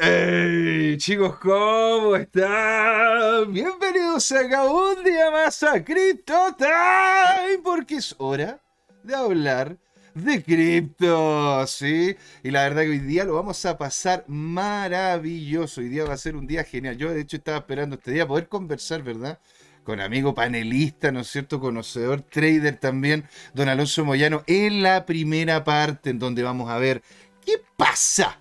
Hey, chicos, ¿cómo están? Bienvenidos acá un día más a Crypto Time, porque es hora de hablar de cripto, ¿sí? Y la verdad que hoy día lo vamos a pasar maravilloso. Hoy día va a ser un día genial. Yo, de hecho, estaba esperando este día poder conversar, ¿verdad? Con amigo panelista, ¿no es cierto? Conocedor, trader también, don Alonso Moyano, en la primera parte, en donde vamos a ver qué pasa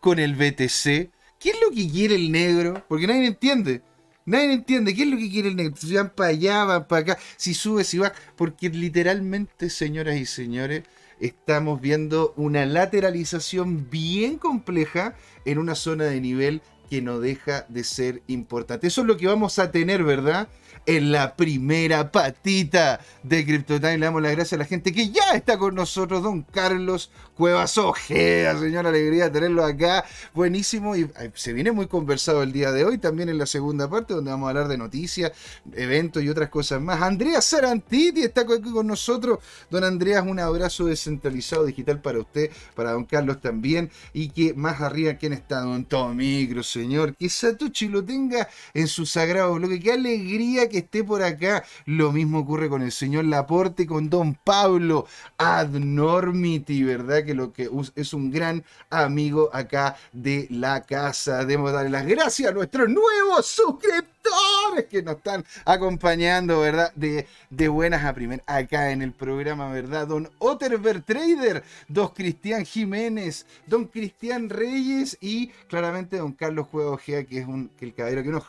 con el BTC. ¿Qué es lo que quiere el negro? Porque nadie entiende. Nadie entiende qué es lo que quiere el negro. Si van para allá, van para acá, si sube, si va. Porque literalmente, señoras y señores, estamos viendo una lateralización bien compleja en una zona de nivel que no deja de ser importante. Eso es lo que vamos a tener, ¿verdad? En la primera patita de CryptoTime. Le damos las gracias a la gente que ya está con nosotros, don Carlos Cuevas Ojea, señor, alegría tenerlo acá. Buenísimo y se viene muy conversado el día de hoy, también en la segunda parte, donde vamos a hablar de noticias, eventos y otras cosas más. Andrea Sarantiti está aquí con nosotros. Don Andreas, un abrazo descentralizado digital para usted, para don Carlos también. Y que más arriba, ¿quién está? Don Tomicro, señor. Que Satoshi lo tenga en su sagrado bloque. Qué alegría que esté por acá. Lo mismo ocurre con el señor Laporte, con don Pablo Adnormity, ¿verdad? Que lo que es un gran amigo acá de la casa. Debemos darle las gracias a nuestros nuevos suscriptores que nos están acompañando, ¿verdad? De, de buenas a primeras acá en el programa, ¿verdad? Don Otterberg Trader, don Cristian Jiménez, don Cristian Reyes y claramente don Carlos Juego Gea, que es un, que el caballero que nos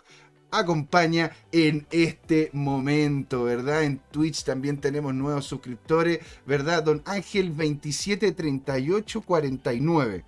acompaña en este momento, ¿verdad? En Twitch también tenemos nuevos suscriptores, ¿verdad? Don Ángel 273849.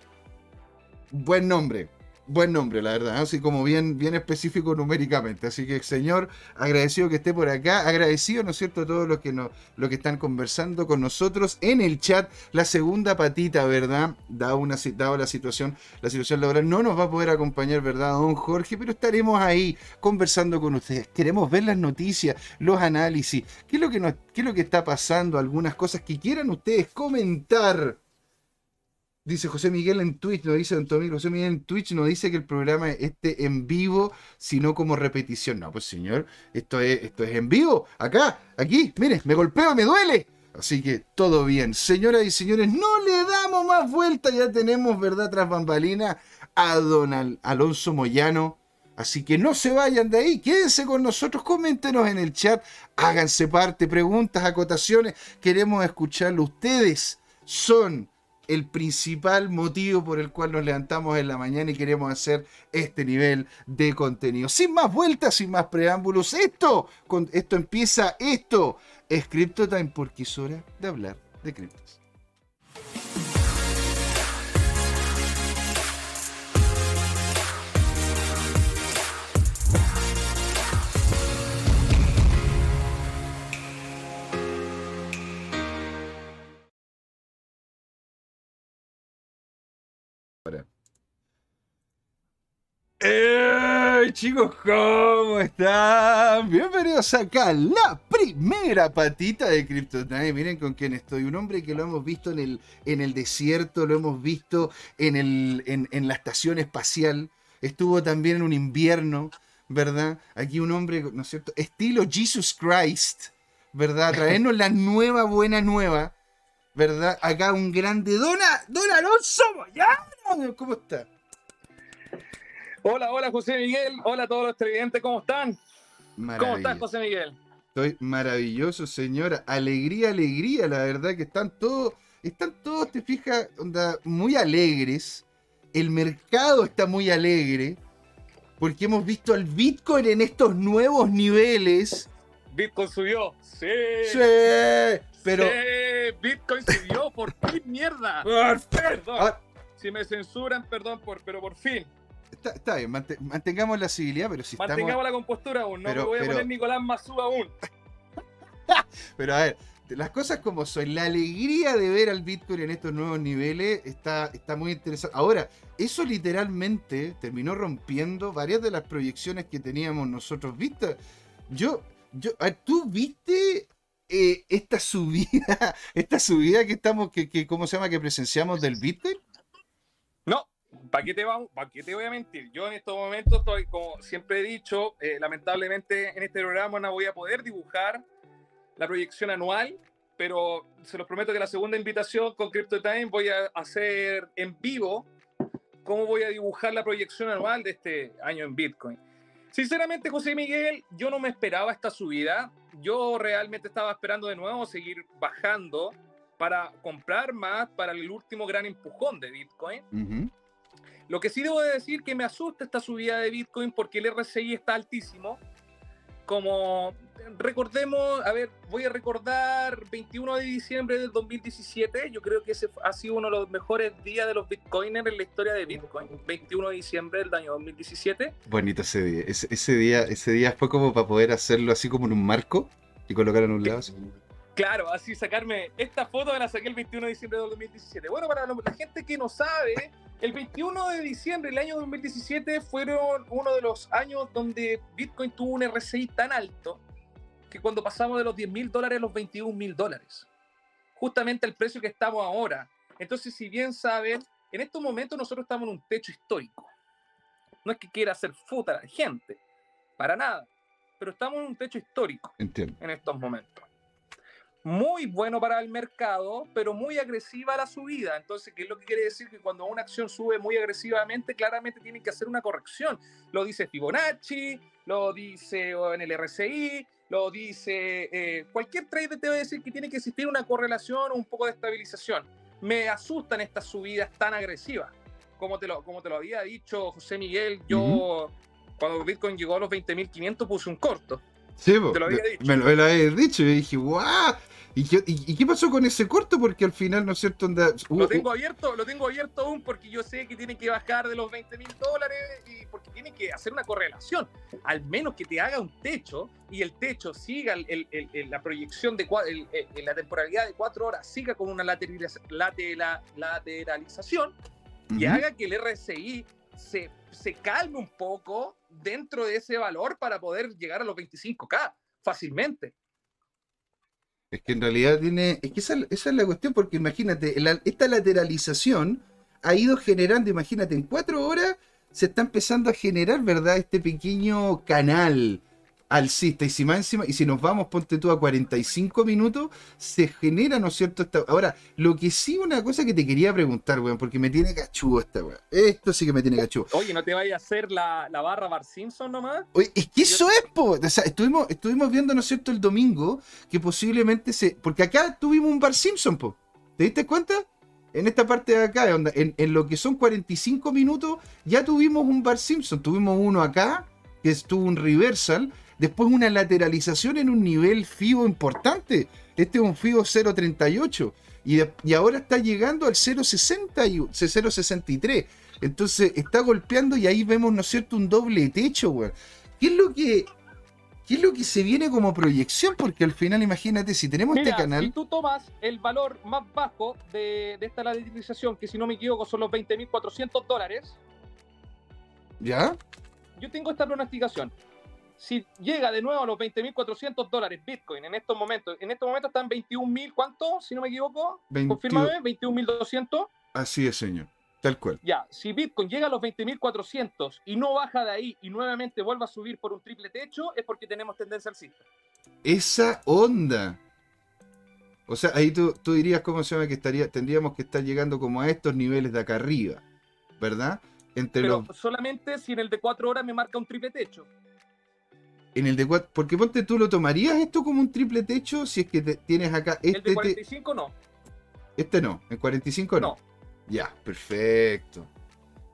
Buen nombre buen nombre, la verdad, así como bien, bien específico numéricamente. Así que, señor, agradecido que esté por acá, agradecido, ¿no es cierto?, a todos los que, no, los que están conversando con nosotros en el chat. La segunda patita, ¿verdad? Dado, una, dado la situación, la situación laboral, no nos va a poder acompañar, ¿verdad, don Jorge? Pero estaremos ahí conversando con ustedes. Queremos ver las noticias, los análisis, qué es lo que, nos, qué es lo que está pasando, algunas cosas que quieran ustedes comentar Dice José Miguel en Twitch, no dice Don José Miguel en Twitch no dice que el programa esté en vivo, sino como repetición. No, pues señor, esto es, esto es en vivo, acá, aquí, mire, me golpeo, me duele. Así que todo bien. Señoras y señores, no le damos más vuelta, ya tenemos, ¿verdad? Tras bambalina a Don Alonso Moyano. Así que no se vayan de ahí, quédense con nosotros, coméntenos en el chat, háganse parte, preguntas, acotaciones, queremos escucharlo. Ustedes son el principal motivo por el cual nos levantamos en la mañana y queremos hacer este nivel de contenido. Sin más vueltas, sin más preámbulos, esto, esto empieza, esto es CryptoTime porque es hora de hablar de criptos. ¡Hey, chicos! ¿Cómo están? Bienvenidos acá a la primera patita de CryptoTime. Miren con quién estoy. Un hombre que lo hemos visto en el, en el desierto, lo hemos visto en, el, en, la estación espacial. Estuvo también en un invierno, ¿verdad? Aquí un hombre, ¿no es cierto? Estilo Jesus Christ, ¿verdad? Traernos la nueva buena nueva, ¿verdad? Acá un grande Dona, Don Alonso ¿Cómo está? Hola, hola José Miguel, hola a todos los televidentes, ¿cómo están? ¿Cómo estás, José Miguel? Estoy maravilloso, señora. Alegría, alegría, la verdad que están todos, están todos, te fijas, onda, muy alegres. El mercado está muy alegre porque hemos visto al Bitcoin en estos nuevos niveles. Bitcoin subió, sí. Sí, pero. Sí, Bitcoin subió, por fin, mierda. Perdón. Ah. Si me censuran, perdón, por, pero por fin. Está, bien, mantengamos la civilidad, pero si Mantengamos la compostura aún, no me voy a poner Nicolás Mazú aún. pero a ver, las cosas como son, la alegría de ver al Bitcoin en estos nuevos niveles está, está muy interesante. Ahora, eso literalmente terminó rompiendo varias de las proyecciones que teníamos nosotros vistas. Yo, yo, ¿tú viste eh, esta subida, esta subida que estamos, que, que, ¿cómo se llama? que presenciamos del Bitcoin? ¿Para qué, te te voy a mentir? Yo en estos momentos estoy, como siempre he dicho, eh, lamentablemente en este programa no voy a poder dibujar la proyección anual, pero se los prometo que la segunda invitación con CryptoTime voy a hacer en vivo cómo voy a dibujar la proyección anual de este año en Bitcoin. Sinceramente, José Miguel, yo no me esperaba esta subida. Yo realmente estaba esperando de nuevo seguir bajando para comprar más para el último gran empujón de Bitcoin. Lo que sí debo de decir que me asusta esta subida de Bitcoin porque el RSI está altísimo. Como recordemos, a ver, voy a recordar 21 de diciembre del 2017. Yo creo que ese ha sido uno de los mejores días de los bitcoiners en la historia de Bitcoin. 21 de diciembre del año 2017. Bonito ese día. Ese, día. ese día fue como para poder hacerlo así como en un marco y colocar en un lado. Claro, así sacarme esta foto me la saqué el 21 de diciembre del 2017. Bueno, para la gente que no sabe, el 21 de diciembre del año 2017 fueron uno de los años donde Bitcoin tuvo un RSI tan alto que cuando pasamos de los 10 mil dólares a los 21 mil dólares. Justamente el precio que estamos ahora. Entonces, si bien saben, en estos momentos nosotros estamos en un techo histórico. No es que quiera hacer futa a la gente, para nada. Pero estamos en un techo histórico Entiendo. en estos momentos muy bueno para el mercado, pero muy agresiva la subida. Entonces, ¿qué es lo que quiere decir? Que cuando una acción sube muy agresivamente, claramente tienen que hacer una corrección. Lo dice Fibonacci, lo dice en el RSI, lo dice eh, cualquier trader te va a decir que tiene que existir una correlación o un poco de estabilización. Me asustan estas subidas tan agresivas. Como te lo, como te lo había dicho José Miguel, yo cuando Bitcoin llegó a los 20.500 puse un corto. Sí, te lo había dicho. Me lo, había dicho y dije, ¡guau! ¿Y qué, pasó con ese corto? Porque al final, ¿no es cierto? lo tengo abierto, lo tengo abierto aún porque yo sé que tiene que bajar de los 20 mil dólares y porque tiene que hacer una correlación. Al menos que te haga un techo y el techo siga la proyección de la temporalidad de cuatro horas, siga con una lateralización y haga que el RSI se, se calme un poco dentro de ese valor para poder llegar a los 25K fácilmente. Es que en realidad tiene. Es que esa, es la cuestión, porque imagínate, esta lateralización ha ido generando, imagínate, en cuatro horas se está empezando a generar, ¿verdad? Este pequeño canal alcista. Y si más encima, y si nos vamos, ponte tú a 45 minutos, se genera, ¿no es cierto? Ahora, lo que sí, una cosa que te quería preguntar, weón, porque me tiene cachudo esta weón. Esto sí que me tiene cachudo. Oye, ¿no te vayas a hacer la, barra Bar Simpson nomás? Oye, es que eso es, po. O sea, estuvimos, estuvimos viendo, ¿no es cierto?, el domingo, que posiblemente se. Porque acá tuvimos un Bar Simpson, po. ¿Te diste cuenta? en esta parte de acá, en, en, lo que son 45 minutos, ya tuvimos un Bar Simpson. Tuvimos uno acá, que estuvo un reversal, Después una lateralización en un nivel FIBO importante. Este es un FIBO 0.38. Y, y ahora está llegando al 0.63. Entonces está golpeando y ahí vemos, ¿no es cierto?, un doble techo, güey. ¿Qué es lo que ¿Qué es lo que se viene como proyección? Porque al final, imagínate, si tenemos este canal. Si tú tomas el valor más bajo de, de esta lateralización, que si no me equivoco son los 20.400 dólares. ¿Ya? Yo tengo esta pronosticación si llega de nuevo a los 20.400 dólares Bitcoin en estos momentos, en estos momentos están 21.000, ¿cuánto? Si no me equivoco, 20... confírmame, 21.200. Así es, señor, tal cual. Ya, si Bitcoin llega a los 20.400 y no baja de ahí y nuevamente vuelve a subir por un triple techo, es porque tenemos tendencia alcista. Esa onda. O sea, ahí tú, tú dirías, ¿cómo se llama? Que estaría, tendríamos que estar llegando como a estos niveles de acá arriba, ¿verdad? Entre Pero solamente si en el de 4 horas me marca un triple techo. En el de 4, porque ponte tú lo tomarías esto como un triple techo si es que tienes acá este. El de 45 no. Este no, en 45 no. Ya, perfecto.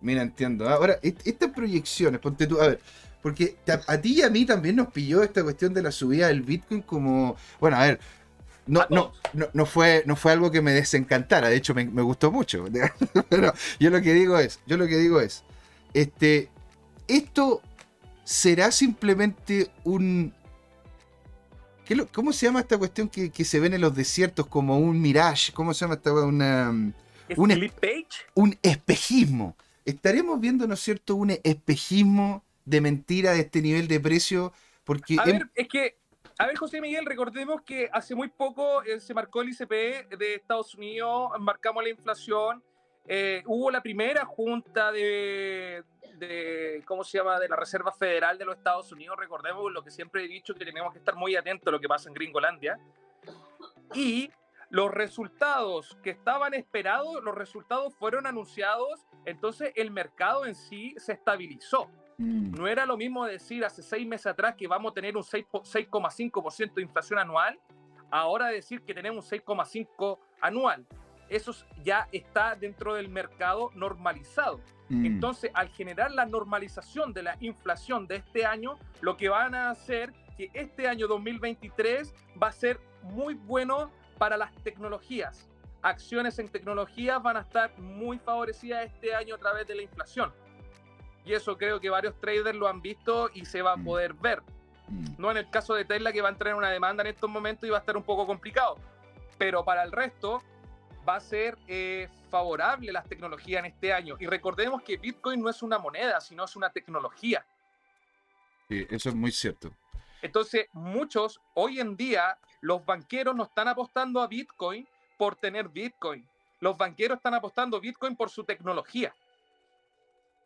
Mira, entiendo. Ahora, estas proyecciones, ponte tú, a ver, porque a, ti y a mí también nos pilló esta cuestión de la subida del Bitcoin como, bueno, a ver, no, no, no, fue, no fue algo que me desencantara, de hecho me, me gustó mucho. Pero yo lo que digo es, yo lo que digo es, este, esto ¿Será simplemente un... ¿Cómo se llama esta cuestión que, se ven en los desiertos como un mirage? ¿Cómo se llama esta una... Un, page? un espejismo. ¿Estaremos viendo, ¿no es cierto, un espejismo de mentira de este nivel de precio? Porque a ver, es que, a ver, José Miguel, recordemos que hace muy poco eh, se marcó el ICP de Estados Unidos, marcamos la inflación, eh, hubo la primera junta de, ¿cómo se llama?, de la Reserva Federal de los Estados Unidos. Recordemos lo que siempre he dicho, que tenemos que estar muy atentos a lo que pasa en Gringolandia. Y los resultados que estaban esperados, los resultados fueron anunciados, entonces el mercado en sí se estabilizó. Mm. No era lo mismo decir hace seis meses atrás que vamos a tener un 6,5% de inflación anual, ahora decir que tenemos un 6,5% anual eso ya está dentro del mercado normalizado. Mm. Entonces, al generar la normalización de la inflación de este año, lo que van a hacer que este año 2023 va a ser muy bueno para las tecnologías. Acciones en tecnología van a estar muy favorecidas este año a través de la inflación. Y eso creo que varios traders lo han visto y se va a mm. poder ver. Mm. No en el caso de Tesla que va a entrar en una demanda en estos momentos y va a estar un poco complicado. Pero para el resto, va a ser eh, favorable las tecnologías en este año. Y recordemos que Bitcoin no es una moneda, sino es una tecnología. Sí, eso es muy cierto. Entonces, muchos, hoy en día, los banqueros no están apostando a Bitcoin por tener Bitcoin. Los banqueros están apostando a Bitcoin por su tecnología.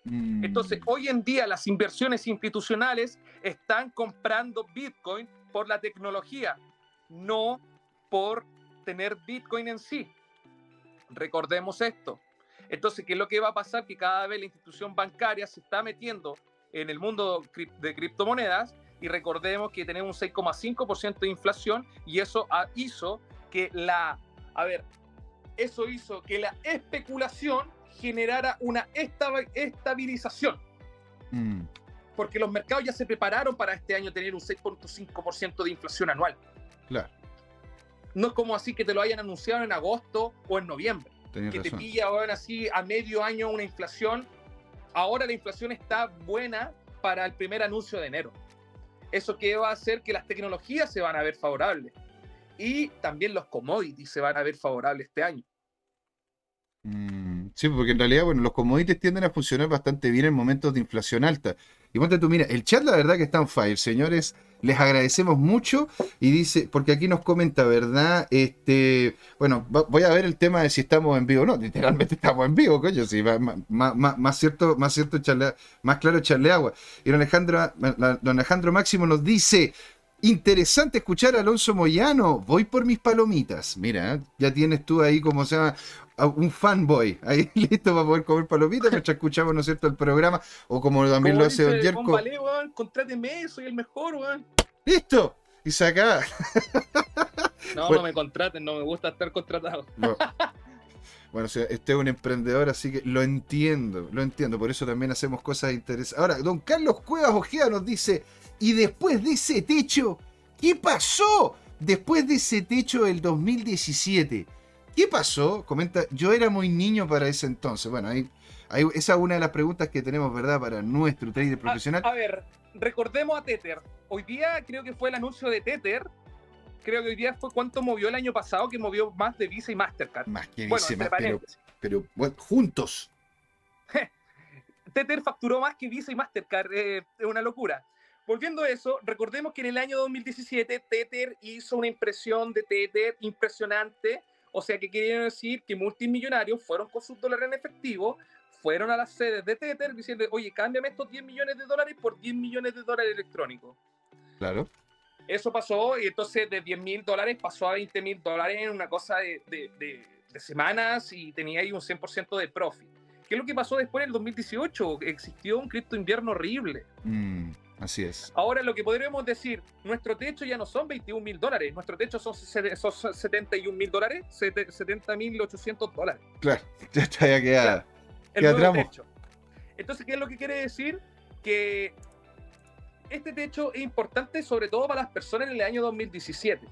Mm. Entonces, hoy en día las inversiones institucionales están comprando Bitcoin por la tecnología, no por tener Bitcoin en sí. Recordemos esto. Entonces, ¿qué es lo que va a pasar? Que cada vez la institución bancaria se está metiendo en el mundo de criptomonedas y recordemos que tenemos un 6,5% de inflación y eso hizo que la, a ver, eso hizo que la especulación generara una estabilización. Mm. Porque los mercados ya se prepararon para este año tener un 6,5% de inflación anual. Claro. No es como así que te lo hayan anunciado en agosto o en noviembre. que te pilla ahora así a medio año una inflación. Ahora la inflación está buena para el primer anuncio de enero. Eso que va a hacer que las tecnologías se van a ver favorables. Y también los commodities se van a ver favorables este año. Mm, sí, porque en realidad, bueno, los commodities tienden a funcionar bastante bien en momentos de inflación alta. Y ponte tú, mira, el chat la verdad que está en fire, señores. Les agradecemos mucho y dice, porque aquí nos comenta, ¿verdad? Este, bueno, voy a ver el tema de si estamos en vivo. No, literalmente estamos en vivo, coño, sí, más, más, cierto, más cierto, más claro echarle agua. Y don Alejandro, don Alejandro Máximo nos dice, Interesante escuchar a Alonso Moyano. Voy por mis palomitas. Mira, ya tienes tú ahí como se llama un fanboy ahí listo para poder comer palomitas mientras escuchamos, ¿no es cierto?, el programa. O como también lo hace Don Jerko. Vale, weón, contráteme, soy el mejor, weón. ¡Listo! Y se acaba. no, no me contraten, no me gusta estar contratado. Bueno, o sea, este es un emprendedor, así que lo entiendo, lo entiendo. Por eso también hacemos cosas interesantes. Ahora, don Carlos Cuevas Ojeda nos dice: ¿y después de ese techo? ¿Qué pasó después de ese techo del 2017? ¿Qué pasó? Comenta, yo era muy niño para ese entonces. Bueno, ahí, esa es una de las preguntas que tenemos, ¿verdad? Para nuestro trader profesional. A, ver, recordemos a Tether. Hoy día creo que fue el anuncio de Tether. Creo que hoy día fue cuánto movió el año pasado, que movió más de Visa y Mastercard. Más que Visa bueno, pero, bueno, juntos. Tether facturó más que Visa y Mastercard. Eh, es una locura. Volviendo a eso, recordemos que en el año 2017 Tether hizo una impresión de Tether impresionante o sea, que quiere decir que multimillonarios fueron con sus dólares en efectivo, fueron a las sedes de Tether diciendo, oye, cámbiame estos 10 millones de dólares por 10 millones de dólares electrónicos. Claro. Eso pasó y entonces de 10 mil dólares pasó a 20 mil dólares en una cosa de, de, semanas y tenía ahí un 100% de profit. ¿Qué es lo que pasó después en el 2018? Existió un cripto invierno horrible. Mm. Así es. Ahora lo que podríamos decir, nuestro techo ya no son 21 mil dólares, nuestro techo son, son 71 mil dólares, 70 mil 800 dólares. Claro, ya está ya queda. el nuevo techo. Entonces, ¿qué es lo que quiere decir? Que este techo es importante sobre todo para las personas en el año 2017.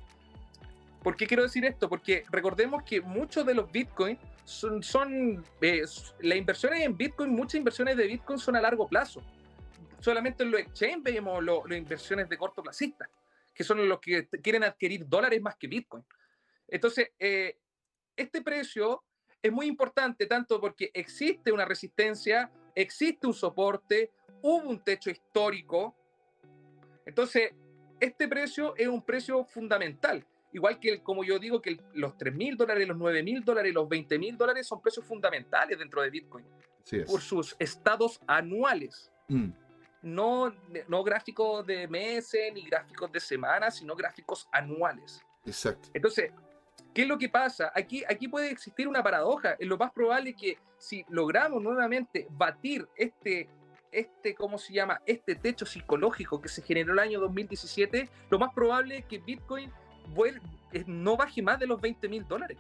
¿Por qué quiero decir esto? Porque recordemos que muchos de los bitcoins son, son eh, las inversiones en bitcoin, muchas inversiones de bitcoin son a largo plazo solamente en los exchange vemos las inversiones de corto cortoplacistas, que son los que quieren adquirir dólares más que Bitcoin. Entonces, eh, este precio es muy importante tanto porque existe una resistencia, existe un soporte, hubo un techo histórico. Entonces, este precio es un precio fundamental. igual que, como yo digo, que los 3 mil dólares, los 9 mil dólares los 20 mil dólares son precios fundamentales dentro de Bitcoin. Por sus estados anuales. Mm. No, no gráficos de meses ni gráficos de semanas, sino gráficos anuales. Exacto. Entonces, ¿qué es lo que pasa? Aquí, aquí puede existir una paradoja. Es lo más probable que si logramos nuevamente batir este, este, ¿cómo se llama? Este techo psicológico que se generó el año 2017, lo más probable es que Bitcoin no baje más de los 20 mil dólares.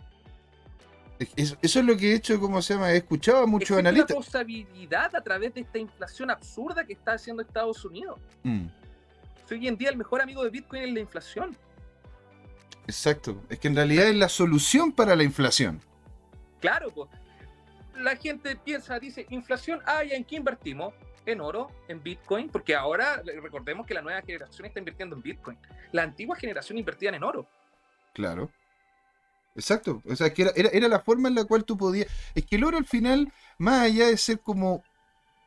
Eso, es lo que he hecho, ¿cómo se llama? He escuchado a muchos analistas. una posibilidad a través de esta inflación absurda que está haciendo Estados Unidos. Mm. Hoy en día el mejor amigo de Bitcoin es la inflación. Exacto. Es que en realidad es la solución para la inflación. Claro, pues. La gente piensa, dice, inflación, ah, ¿en qué invertimos? En oro, en Bitcoin, porque ahora recordemos que la nueva generación está invirtiendo en Bitcoin. La antigua generación invertía en oro. Claro. Exacto, o sea, que era, era, la forma en la cual tú podías... Es que el oro al final, más allá de ser como...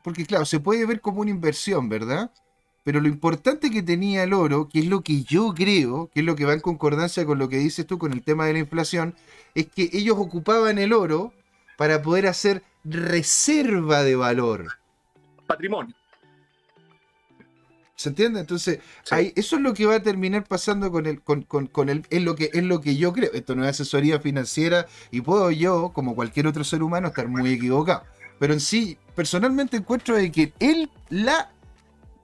Porque claro, se puede ver como una inversión, ¿verdad? Pero lo importante que tenía el oro, que es lo que yo creo, que es lo que va en concordancia con lo que dices tú con el tema de la inflación, es que ellos ocupaban el oro para poder hacer reserva de valor. Patrimonio. ¿Se entiende? Entonces, eso es lo que va a terminar pasando con el, con, con, el, es lo que es lo que yo creo. Esto no es asesoría financiera y puedo yo, como cualquier otro ser humano, estar muy equivocado. Pero en sí, personalmente encuentro de que él, la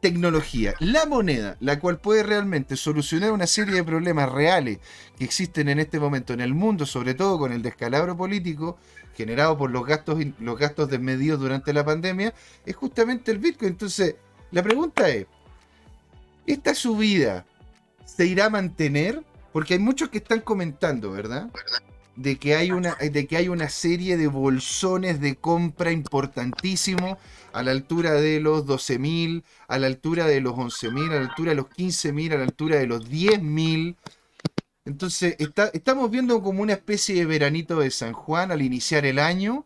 tecnología, la moneda, la cual puede realmente solucionar una serie de problemas reales que existen en este momento en el mundo, sobre todo con el descalabro político generado por los gastos, los gastos desmedidos durante la pandemia, es justamente el Bitcoin. Entonces, la pregunta es, ¿Esta subida se irá a mantener? Porque hay muchos que están comentando, ¿verdad? De que hay una, de que hay una serie de bolsones de compra importantísimo a la altura de los 12.000, a la altura de los 11.000, a la altura de los 15.000, a la altura de los 10.000. Entonces, ¿estamos viendo como una especie de veranito de San Juan al iniciar el año?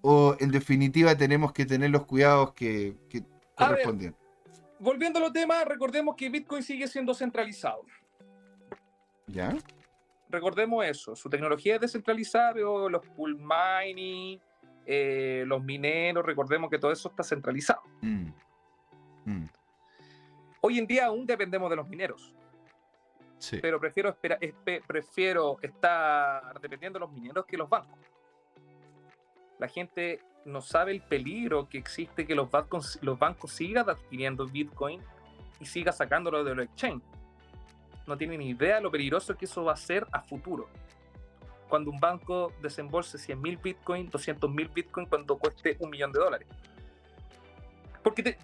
¿O en definitiva tenemos que tener los cuidados que, que correspondían? Volviendo a los temas, recordemos que Bitcoin sigue siendo centralizado. ¿Ya? Recordemos eso, su tecnología es descentralizada, pero los pool mining, eh, los mineros, recordemos que todo eso está centralizado. Mm. Mm. Hoy en día aún dependemos de los mineros. Sí. Pero prefiero, espera, prefiero estar dependiendo de los mineros que los bancos. La gente no sabe el peligro que existe que los bancos, los bancos sigan adquiriendo Bitcoin y siga sacándolo de los exchange. No tienen ni idea de lo peligroso que eso va a ser a futuro. Cuando un banco desembolse 100.000 Bitcoin, 200.000 Bitcoin, cuando cueste un millón de dólares. Porque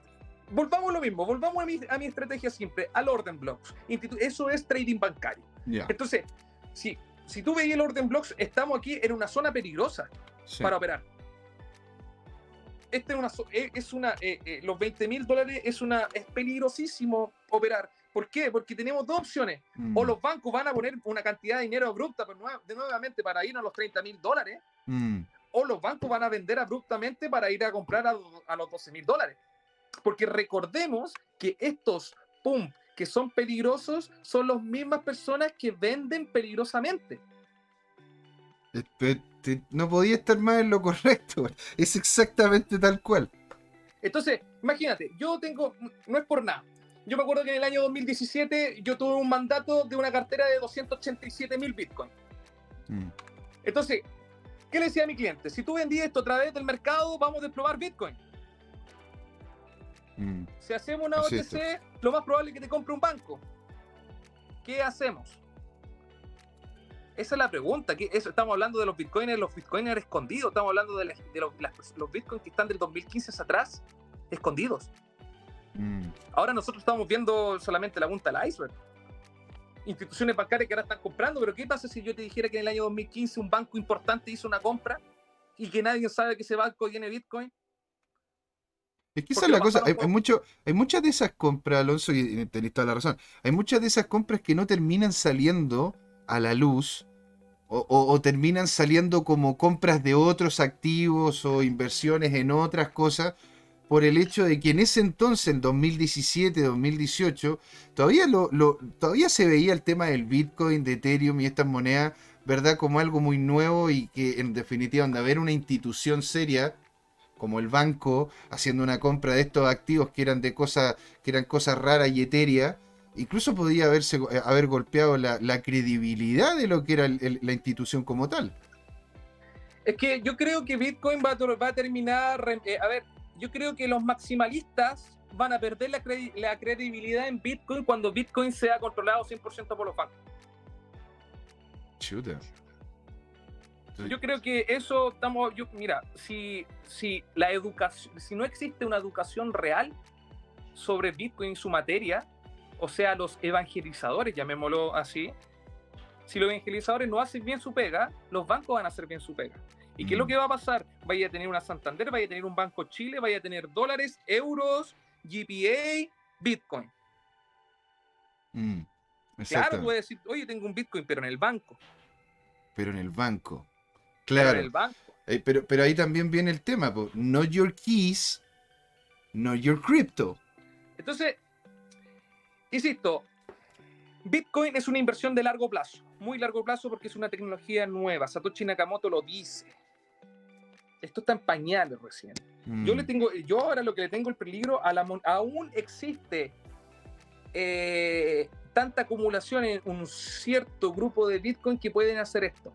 volvamos a lo mismo, volvamos a mi, a mi estrategia siempre, al orden blocks. Eso es trading bancario. Entonces, si, si tú veis el orden blocks, estamos aquí en una zona peligrosa para operar este es una, eh, es una eh, eh, los 20 mil dólares es una, es peligrosísimo operar. ¿Por qué? Porque tenemos dos opciones. Mm. O los bancos van a poner una cantidad de dinero abrupta pues, de nuevamente para ir a los 30 mil dólares, mm. o los bancos van a vender abruptamente para ir a comprar a, a los 12 mil dólares. Porque recordemos que estos pum que son peligrosos son las mismas personas que venden peligrosamente no podía estar más en lo correcto. Es exactamente tal cual. Entonces, imagínate, yo tengo, no es por nada. Yo me acuerdo que en el año 2017 yo tuve un mandato de una cartera de 287 mil bitcoins. Mm. Entonces, ¿qué le decía a mi cliente? Si tú vendías esto a través del mercado, vamos a desprobar bitcoin. Mm. Si hacemos una OTC, lo más probable es que te compre un banco. ¿Qué hacemos? Esa es la pregunta. eso, estamos hablando de los bitcoins, los bitcoiners escondidos. Estamos hablando de, los bitcoins que están del 2015 hacia atrás, escondidos. Mm. Ahora nosotros estamos viendo solamente la punta del iceberg. Instituciones bancarias que ahora están comprando, pero ¿qué pasa si yo te dijera que en el año 2015 un banco importante hizo una compra y que nadie sabe que ese banco tiene bitcoin? Es que esa es la cosa, hay, mucho, hay muchas de esas compras, Alonso, y tenés toda la razón, hay muchas de esas compras que no terminan saliendo a la luz o, terminan saliendo como compras de otros activos o inversiones en otras cosas, por el hecho de que en ese entonces, en 2017, 2018, todavía, lo, todavía se veía el tema del Bitcoin, de Ethereum y estas monedas, ¿verdad? Como algo muy nuevo y que en definitiva, donde haber una institución seria como el banco haciendo una compra de estos activos que eran de cosas que eran cosas raras y etéreas, incluso podía haberse eh, haber golpeado la, credibilidad de lo que era la institución como tal. Es que yo creo que Bitcoin va a, va a terminar, eh, a ver, yo creo que los maximalistas van a perder la, la credibilidad en Bitcoin cuando Bitcoin sea controlado 100% por los bancos. Chuta. Yo creo que eso estamos, yo, mira, si, si la educación, si no existe una educación real sobre Bitcoin y su materia, o sea, los evangelizadores, llamémoslo así, si los evangelizadores no hacen bien su pega, los bancos van a hacer bien su pega. ¿Y qué es lo mm. que va a pasar? Vaya a tener una Santander, vaya a tener un Banco Chile, vaya a tener dólares, euros, GPA, Bitcoin. Mm, claro, puede decir, oye, tengo un Bitcoin, pero en el banco. Pero en el banco. Claro. Pero, en el banco. Eh, pero, pero, ahí también viene el tema, no your keys, no your crypto. Entonces, insisto, Bitcoin es una inversión de largo plazo, muy largo plazo porque es una tecnología nueva. Satoshi Nakamoto lo dice esto está en pañales recién. Yo le mm. tengo, yo ahora lo que le tengo el peligro a la aún existe eh, tanta acumulación en un cierto grupo de Bitcoin que pueden hacer esto.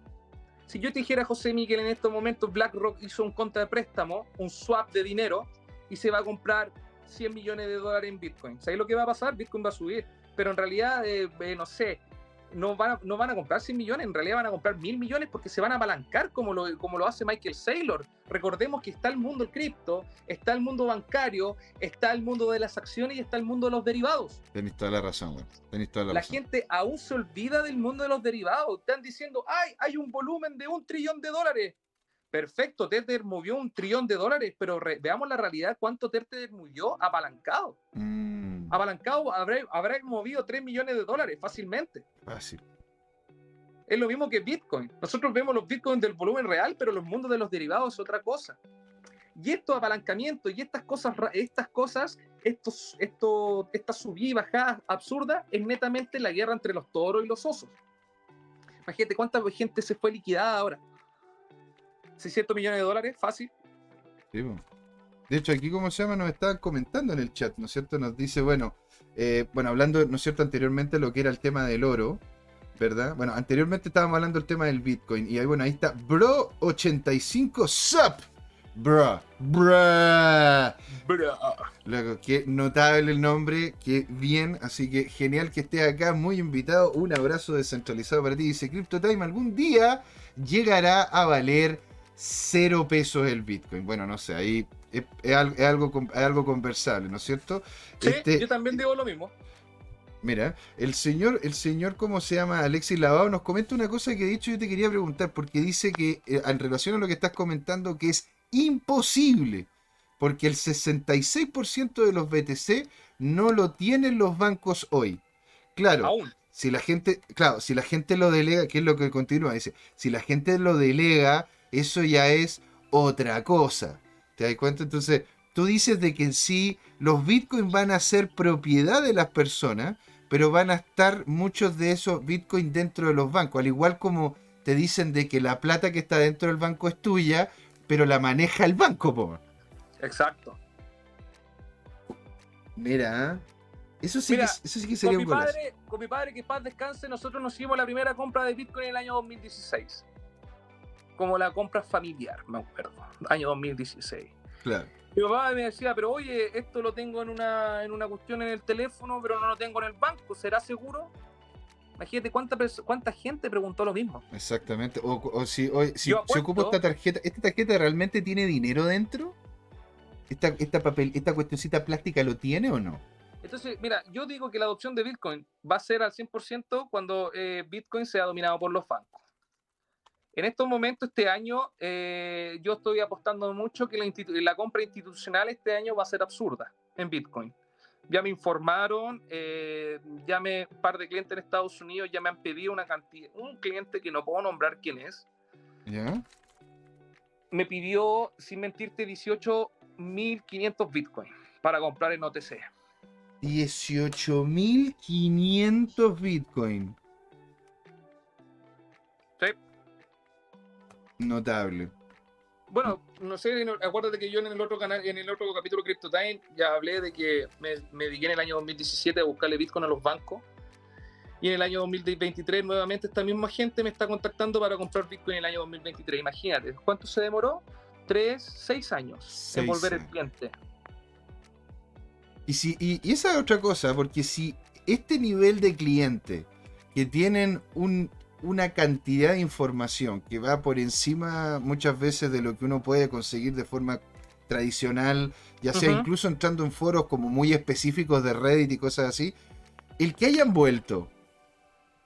Si yo te dijera, José Miguel, en estos momentos BlackRock hizo un contra de préstamo, un swap de dinero, y se va a comprar 100 millones de dólares en Bitcoin. ¿Sabes lo que va a pasar? Bitcoin va a subir. Pero en realidad, eh, eh, no sé, no van, a, no van a comprar 100 millones, en realidad van a comprar mil millones porque se van a apalancar como lo, como lo hace Michael Saylor. Recordemos que está el mundo del cripto, está el mundo bancario, está el mundo de las acciones y está el mundo de los derivados. Tenéis toda la razón, güey. toda la, la gente aún se olvida del mundo de los derivados. Están diciendo, ay, hay un volumen de un trillón de dólares. Perfecto, Tether movió un trillón de dólares, pero veamos la realidad, ¿cuánto Tether movió apalancado? Mm. Apalancado habrá, habrá movido 3 millones de dólares fácilmente. Fácil. Es lo mismo que Bitcoin. Nosotros vemos los Bitcoins del volumen real, pero los mundos de los derivados es otra cosa. Y estos apalancamientos y estas cosas, estas cosas, estos, esto, esta subida y bajada absurda, es netamente la guerra entre los toros y los osos. Imagínate cuánta gente se fue liquidada ahora. 600 millones de dólares, fácil. De hecho, aquí, como se llama? Nos estaban comentando en el chat, ¿no es cierto? Nos dice, bueno, eh, bueno, hablando, ¿no es cierto?, anteriormente lo que era el tema del oro, ¿verdad? Bueno, anteriormente estábamos hablando del tema del Bitcoin. Y ahí, bueno, ahí está, Bro85 Sup. Bro, bro. Bro. Luego, qué notable el nombre, qué bien. Así que genial que estés acá, muy invitado. Un abrazo descentralizado para ti. Dice CryptoTime, algún día llegará a valer cero pesos el Bitcoin. Bueno, no sé, ahí es, algo, algo conversable, ¿no es cierto? Sí, este, yo también digo lo mismo. Mira, el señor, el señor, ¿cómo se llama? Alexis Lavado nos comenta una cosa que de hecho yo te quería preguntar, porque dice que eh, en relación a lo que estás comentando, que es imposible, porque el 66% de los BTC no lo tienen los bancos hoy. Claro, si la gente, claro, si la gente lo delega, que es lo que continúa, dice, si la gente lo delega, eso ya es otra cosa. ¿Te das cuenta? Entonces, tú dices de que en sí los bitcoins van a ser propiedad de las personas, pero van a estar muchos de esos bitcoins dentro de los bancos, al igual como te dicen de que la plata que está dentro del banco es tuya, pero la maneja el banco, po. Exacto. Mira, eso sí, que, eso sí que sería con un mi padre, Con mi padre, que paz descanse, nosotros nos hicimos la primera compra de Bitcoin en el año 2016 como la compra familiar, me acuerdo, año 2016. Claro. Mi papá me decía, pero oye, esto lo tengo en una, en una cuestión en el teléfono, pero no lo tengo en el banco, ¿será seguro? Imagínate cuánta, cuánta gente preguntó lo mismo. Exactamente. O, si, si, ocupo esta tarjeta, ¿esta tarjeta realmente tiene dinero dentro? ¿Esta, esta, papel, ¿Esta cuestioncita plástica lo tiene o no? Entonces, mira, yo digo que la adopción de Bitcoin va a ser al 100% cuando eh, Bitcoin sea dominado por los bancos. En estos momentos, este año, eh, yo estoy apostando mucho que la, compra institucional este año va a ser absurda en Bitcoin. Ya me informaron, eh, ya me, un par de clientes en Estados Unidos ya me han pedido una cantidad, un cliente que no puedo nombrar quién es, ¿Ya? me pidió, sin mentirte, 18 18.500 Bitcoin para comprar en OTC. 18.500 Bitcoin. Notable. Bueno, no sé, acuérdate que yo en el otro canal, en el otro capítulo Crypto Time, ya hablé de que me, me dediqué en el año 2017 a buscarle Bitcoin a los bancos. Y en el año 2023 nuevamente esta misma gente me está contactando para comprar Bitcoin en el año 2023. Imagínate, ¿cuánto se demoró? Tres, seis años Seis en volver el cliente. Y, si, y, y esa es otra cosa, porque si este nivel de cliente que tienen un- una cantidad de información que va por encima muchas veces de lo que uno puede conseguir de forma tradicional, ya sea Ujú. incluso entrando en foros como muy específicos de Reddit y cosas así, el que hayan vuelto,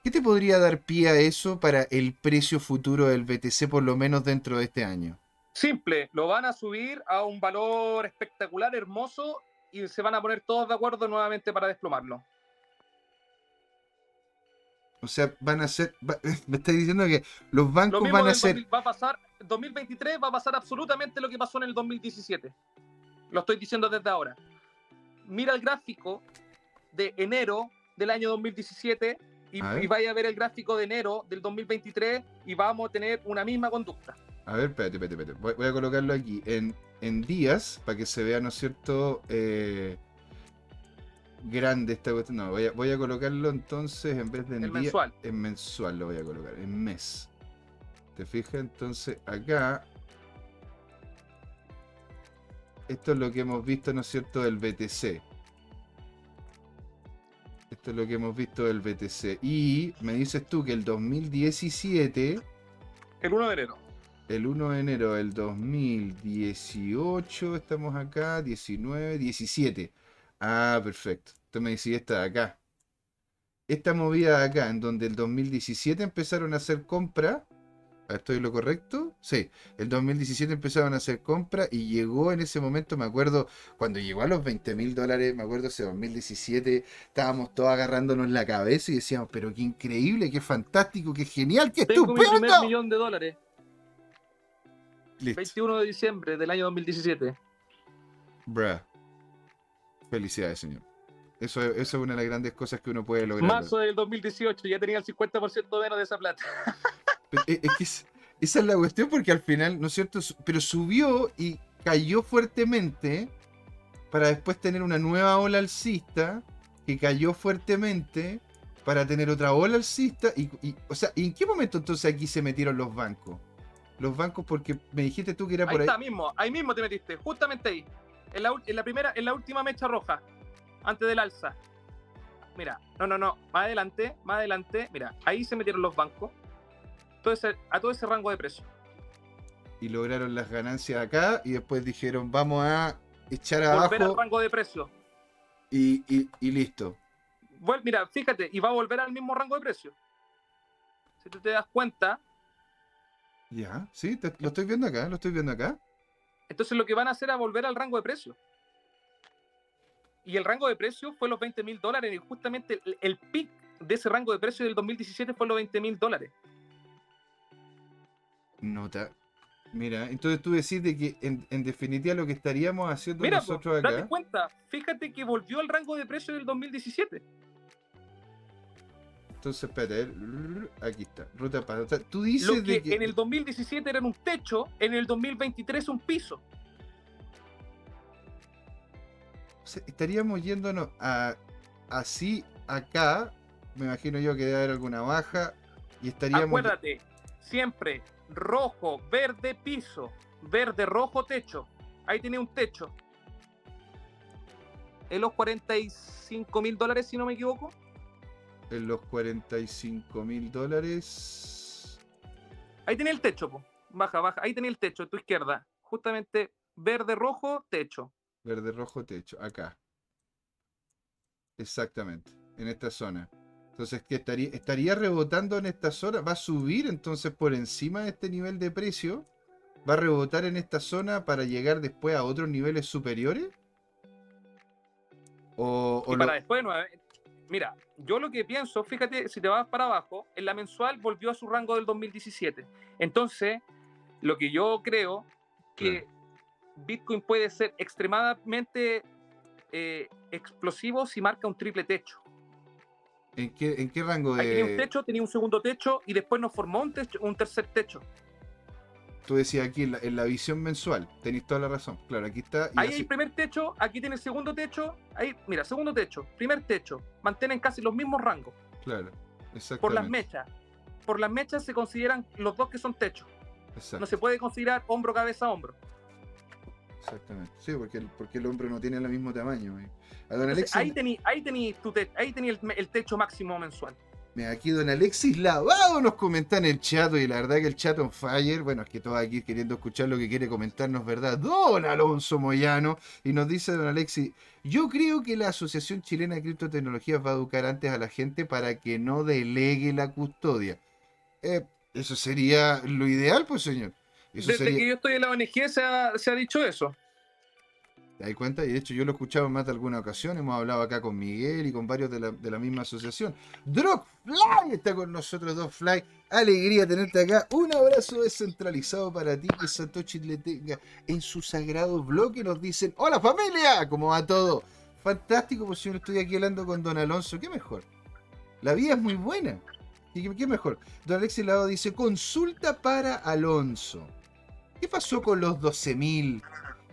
¿qué te podría dar pie a eso para el precio futuro del BTC por lo menos dentro de este año? Simple, lo van a subir a un valor espectacular, hermoso, y se van a poner todos de acuerdo nuevamente para desplomarlo. O sea, van a ser, va- me estás diciendo que los Lo bancos van a ser 2000 va a pasar, 2023 va a pasar absolutamente lo que pasó en el 2017. Lo estoy diciendo desde ahora. Mira el gráfico de enero del año 2017 y, A ver. y vaya a ver el gráfico de enero del 2023 y vamos a tener una misma conducta. A ver, espérate, espérate, espérate. Voy, voy a colocarlo aquí en, en días para que se vea, ¿no es cierto? Eh, grande esta cuestión. No, voy a, voy a colocarlo entonces en vez de en El día. mensual. En mensual lo voy a colocar, en mes. ¿Te fijas? Entonces acá. Esto es lo que hemos visto, ¿no es cierto? Del BTC. Esto es lo que hemos visto del BTC. Y me dices tú que el 2017 El 1 de enero. el 1 de enero del 2018, estamos acá, 19, 17. Ah, perfecto. Entonces me decía esta de acá. Esta movida de acá, en donde el 2017 empezaron a hacer compra. ¿Estoy lo correcto? Sí, el 2017 empezaron a hacer compra y llegó en ese momento, me acuerdo, cuando llegó a los 20 mil dólares, me acuerdo ese 2017, estábamos todos agarrándonos la cabeza y decíamos, pero qué increíble, qué fantástico, qué genial, qué Tengo mi primer estupendo. millón de dólares. Listo. 21 de diciembre del año 2017. Bruh. Felicidades, señor. Eso, eso es una de las grandes cosas que uno puede lograr. Marzo del 2018 ya tenía el 50% menos de esa plata. Pero Es, es que es- esa es la cuestión porque al final, ¿no es cierto? Pero subió y cayó fuertemente para después tener una nueva ola alcista que cayó fuertemente para tener otra ola alcista. Y, y- o sea, ¿y en qué momento entonces aquí se metieron los bancos? Los bancos porque me dijiste tú que era Ahí por ahí. está mismo, ahí mismo te metiste, justamente ahí. En la, ul- en la primera, en la última mecha roja, antes del alza. Mira, no, no, no, más adelante, más adelante, mira, ahí se metieron los bancos. Todo ese- a todo ese rango de precio. Y lograron las ganancias acá y después dijeron, vamos a echar Volver al abajo rango de precio. y, y- y listo. Vuel- mira, fíjate, y va a volver al mismo rango de precio. Si tú te das cuenta, Ya, sí, te- lo estoy viendo acá, lo estoy viendo acá. Entonces lo que van a hacer es volver al rango de precio. Y el rango de precio fue los 20 mil dólares y justamente el, el pic de ese rango de precio del 2017 fue los 20 mil dólares. Nota. Mira, entonces tú decís de que en, en definitiva lo que estaríamos haciendo Mira, nosotros date acá. cuenta, fíjate que volvió al rango de precio del 2017. Entonces, espérate, a ver, aquí está, ruta para. tú dices Lo de que, que. en el 2017 era un techo, en el 2023 un piso. o sea, estaríamos yéndonos a así acá. Me imagino yo que debe haber alguna baja. Y estaríamos. Acuérdate, siempre rojo, verde, piso, verde, rojo, techo. Ahí tenía un techo. En los 45 mil dólares, si no me equivoco. En los 45 mil dólares. Ahí tenía el techo, po. baja, baja. Ahí tenía el techo, tu izquierda. Justamente verde, rojo, techo. Verde, rojo, techo. Acá. Exactamente. En esta zona. Entonces, ¿qué estaría, estaría rebotando en esta zona? ¿Va a subir entonces por encima de este nivel de precio? ¿Va a rebotar en esta zona para llegar después a otros niveles superiores? ¿O, o Y lo- para después, mira, yo lo que pienso, fíjate, si te vas para abajo, en la mensual volvió a su rango del 2017. Entonces, lo que yo creo que Bitcoin puede ser extremadamente eh, explosivo si marca un triple techo. ¿En qué, en qué rango Ahí tenía un de...? techo, tenía un segundo techo y después nos formó un, techo- un tercer techo. Tú decías aquí en la, en la visión mensual. Tenéis toda la razón. Claro, aquí está. Ahí así- hay primer techo, aquí tiene el segundo techo, ahí, mira, segundo techo, primer techo, mantienen casi los mismos rangos Claro, exactamente. por las mechas. Por las mechas se consideran los dos que son techos. Exacto, No se puede considerar hombro, cabeza, hombro. Exactamente. Sí, porque el, porque el hombre no tiene el mismo tamaño. eh. A don Entonces, Alexis, ahí tení, ahí tení, tu te- ahí tení el, el techo máximo mensual. Aquí don Alexis Lavado nos comenta en el chat y la verdad que el chat on fire, bueno, es que todos aquí queriendo escuchar lo que quiere comentarnos, ¿verdad? Don Alonso Moyano, y nos dice don Alexis, yo creo que la Asociación Chilena de Criptotecnologías va a educar antes a la gente para que no delegue la custodia. Eh, eso sería lo ideal, pues señor. Eso Desde sería... que yo estoy en la ONG se ha, se ha dicho eso. ¿Te das cuenta? Y de hecho yo lo he escuchado en más de alguna ocasión. Hemos hablado acá con Miguel y con varios de la, de la misma asociación. Dropfly está con nosotros, Dropfly. Alegría tenerte acá. Un abrazo descentralizado para ti. Que Satoshi le tenga en su sagrado bloque. Nos dicen, hola familia, ¿cómo va todo? Fantástico, pues yo estoy aquí hablando con Don Alonso. ¿Qué mejor? La vida es muy buena. ¿Y qué mejor? Don Alexis Lado dice, consulta para Alonso. ¿Qué pasó con los 12.000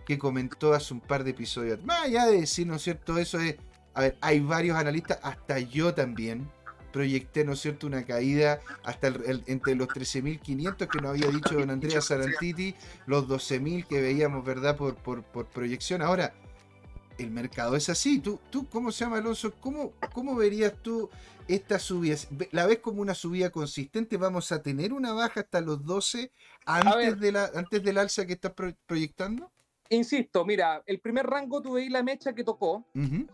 que comentó hace un par de episodios? Más allá de decir, ¿no es cierto? Eso es... A ver, hay varios analistas, hasta yo también, proyecté, ¿no es cierto?, una caída hasta el- el- entre los 13.500 que nos había dicho don Andrea Sarantiti, los 12.000 que veíamos, ¿verdad?, por, por, por proyección. Ahora, el mercado es así. ¿Tú, tú cómo se llama, Alonso? ¿Cómo, ¿Cómo verías tú esta subida? ¿La ves como una subida consistente? ¿Vamos a tener una baja hasta los 12 antes, de la, antes del alza que estás pro- proyectando? Insisto, mira, el primer rango tú veis la mecha que tocó,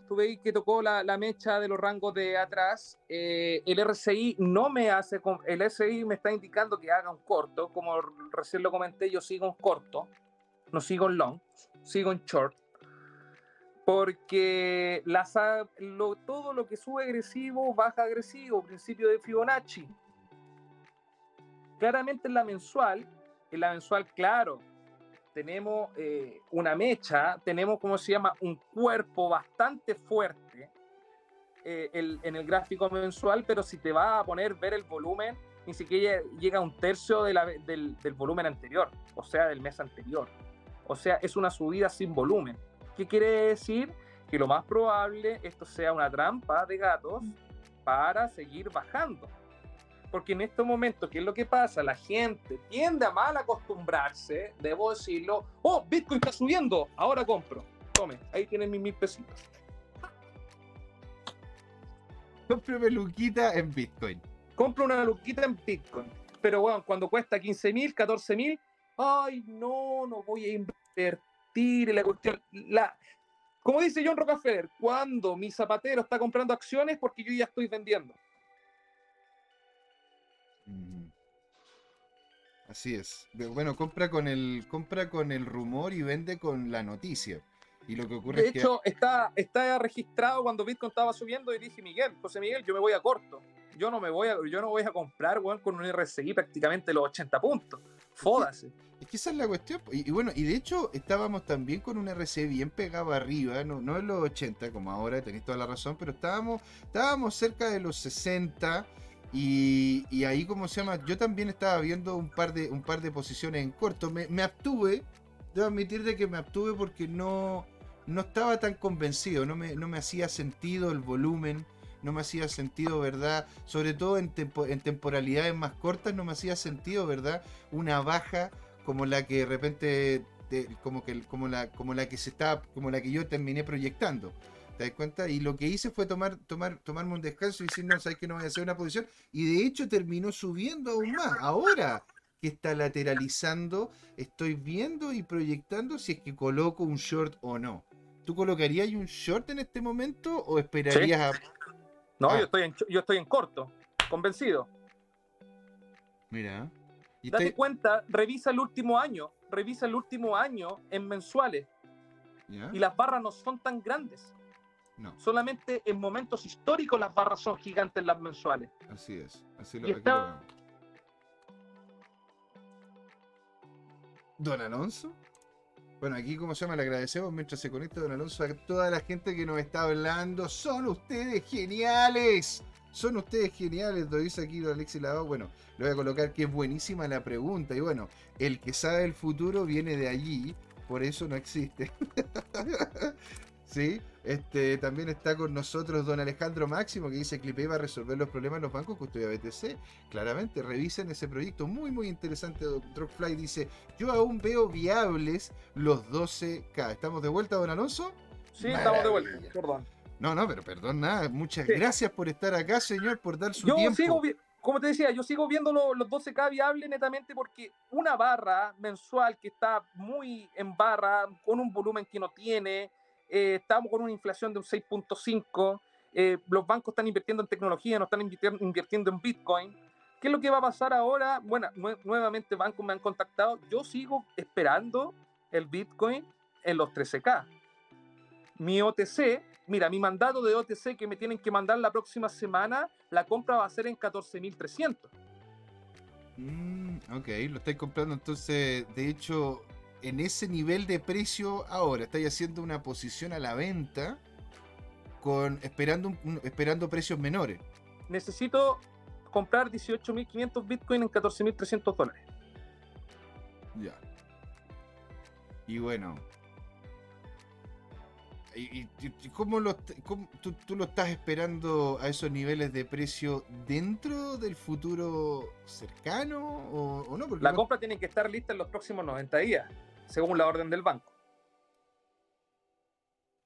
tú veis que tocó la, la mecha de los rangos de atrás. eh, el RSI no me hace, el RSI me está indicando que haga un corto, como recién lo comenté, yo sigo un corto, no sigo en long, sigo en short, porque las lo- todo lo que sube agresivo, baja agresivo, principio de Fibonacci. Claramente en la mensual, en la mensual, claro, tenemos eh, una mecha, tenemos, ¿cómo se llama? Un cuerpo bastante fuerte eh, el- en el gráfico mensual, pero si te va a poner ver el volumen, ni siquiera llega a un tercio de la- del, del volumen anterior, o sea, del mes anterior. O sea, es una subida sin volumen. ¿Qué quiere decir? Que lo más probable esto sea una trampa de gatos para seguir bajando. Porque en estos momentos, ¿qué es lo que pasa? La gente tiende a mal acostumbrarse, debo decirlo. Oh, Bitcoin está subiendo, ahora compro. Tome, ahí tienen mis mil pesitos. Cómprame Luquita en Bitcoin. Compro una luquita en Bitcoin. Pero bueno, cuando cuesta 15 mil, 14 mil, ay, no, no voy a invertir en la cuestión. La, como dice John Rockefeller, cuando mi zapatero está comprando acciones porque yo ya estoy vendiendo. Así es. Bueno, compra con el compra con el rumor y vende con la noticia. Y lo que ocurre De es que hecho, está, está registrado cuando Bitcoin estaba subiendo y dije, Miguel, José Miguel, yo me voy a corto. Yo no me voy a, yo no voy a comprar, weón, con un RSI prácticamente los 80 puntos. Fódase. Es que esa es la cuestión. Y, y bueno, y de hecho estábamos también con un RC bien pegado arriba, no, no en los 80 como ahora, tenéis toda la razón, pero estábamos, estábamos cerca de los 60 y, ahí como se llama, yo también estaba viendo un par de, un par de posiciones en corto. Me, me abstuve, debo admitir de que me abstuve porque no, no estaba tan convencido, no me, no me hacía sentido el volumen. No me hacía sentido, ¿verdad? Sobre todo en, tempo- temporalidades más cortas, no me hacía sentido, ¿verdad? Una baja como la que de repente te- como que como la como la que se está como la que yo terminé proyectando ¿te das cuenta? y lo que hice fue tomar tomar tomarme un descanso y decir no sabes que no voy a hacer una posición y de hecho terminó subiendo aún más ahora que está lateralizando estoy viendo y proyectando si es que coloco un short o no ¿Tú colocarías un short en este momento o esperarías a... No, Ah. yo, estoy en, yo estoy en corto, convencido. Mira. Y Date te- cuenta, revisa el último año, revisa el último año en mensuales ¿Ya? y las barras no son tan grandes. No, Solamente en momentos históricos las barras son gigantes las mensuales. así es. Así lo, está- lo. ¿Don Alonso? Bueno, aquí, como se llama? Le agradecemos mientras se conecta Don Alonso a toda la gente que nos está hablando. Son ustedes geniales. Son ustedes geniales, lo dice aquí Alexis Lavado. Bueno, le voy a colocar que es buenísima la pregunta. Y bueno, el que sabe el futuro viene de allí, por eso no existe. ¿Sí? Este, también está con nosotros don Alejandro Máximo que dice que va a resolver los problemas de los bancos custodia BTC. Claramente, revisen ese proyecto muy muy interesante. Dropfly dice, yo aún veo viables los 12K. ¿Estamos de vuelta, don Alonso? Sí, estamos de vuelta, perdón. No, no, pero perdón, nada. Muchas gracias por estar acá, señor, por dar su yo tiempo. Sigo, como te decía, yo sigo viendo los 12K viables netamente porque una barra mensual que está muy en barra, con un volumen que no tiene, eh, estamos con una inflación de un 6.5, eh, los bancos están invirtiendo en tecnología, no están invirtiendo en Bitcoin. ¿Qué es lo que va a pasar ahora? Bueno, nuevamente bancos me han contactado. Yo sigo esperando el Bitcoin en los 13K. Mi OTC, mira, mi mandato de OTC que me tienen que mandar la próxima semana, la compra va a ser en 14.300. Mm, ok, lo estáis comprando entonces, de hecho, en ese nivel de precio ahora, estáis haciendo una posición a la venta con esperando, esperando precios menores. Necesito comprar 18.500 Bitcoin en 14.300 dólares. Ya. Y bueno. ¿Y, cómo, lo, tú, lo estás esperando a esos niveles de precio dentro del futuro cercano o, no? la compra tiene que estar lista en los próximos 90 días según la orden del banco.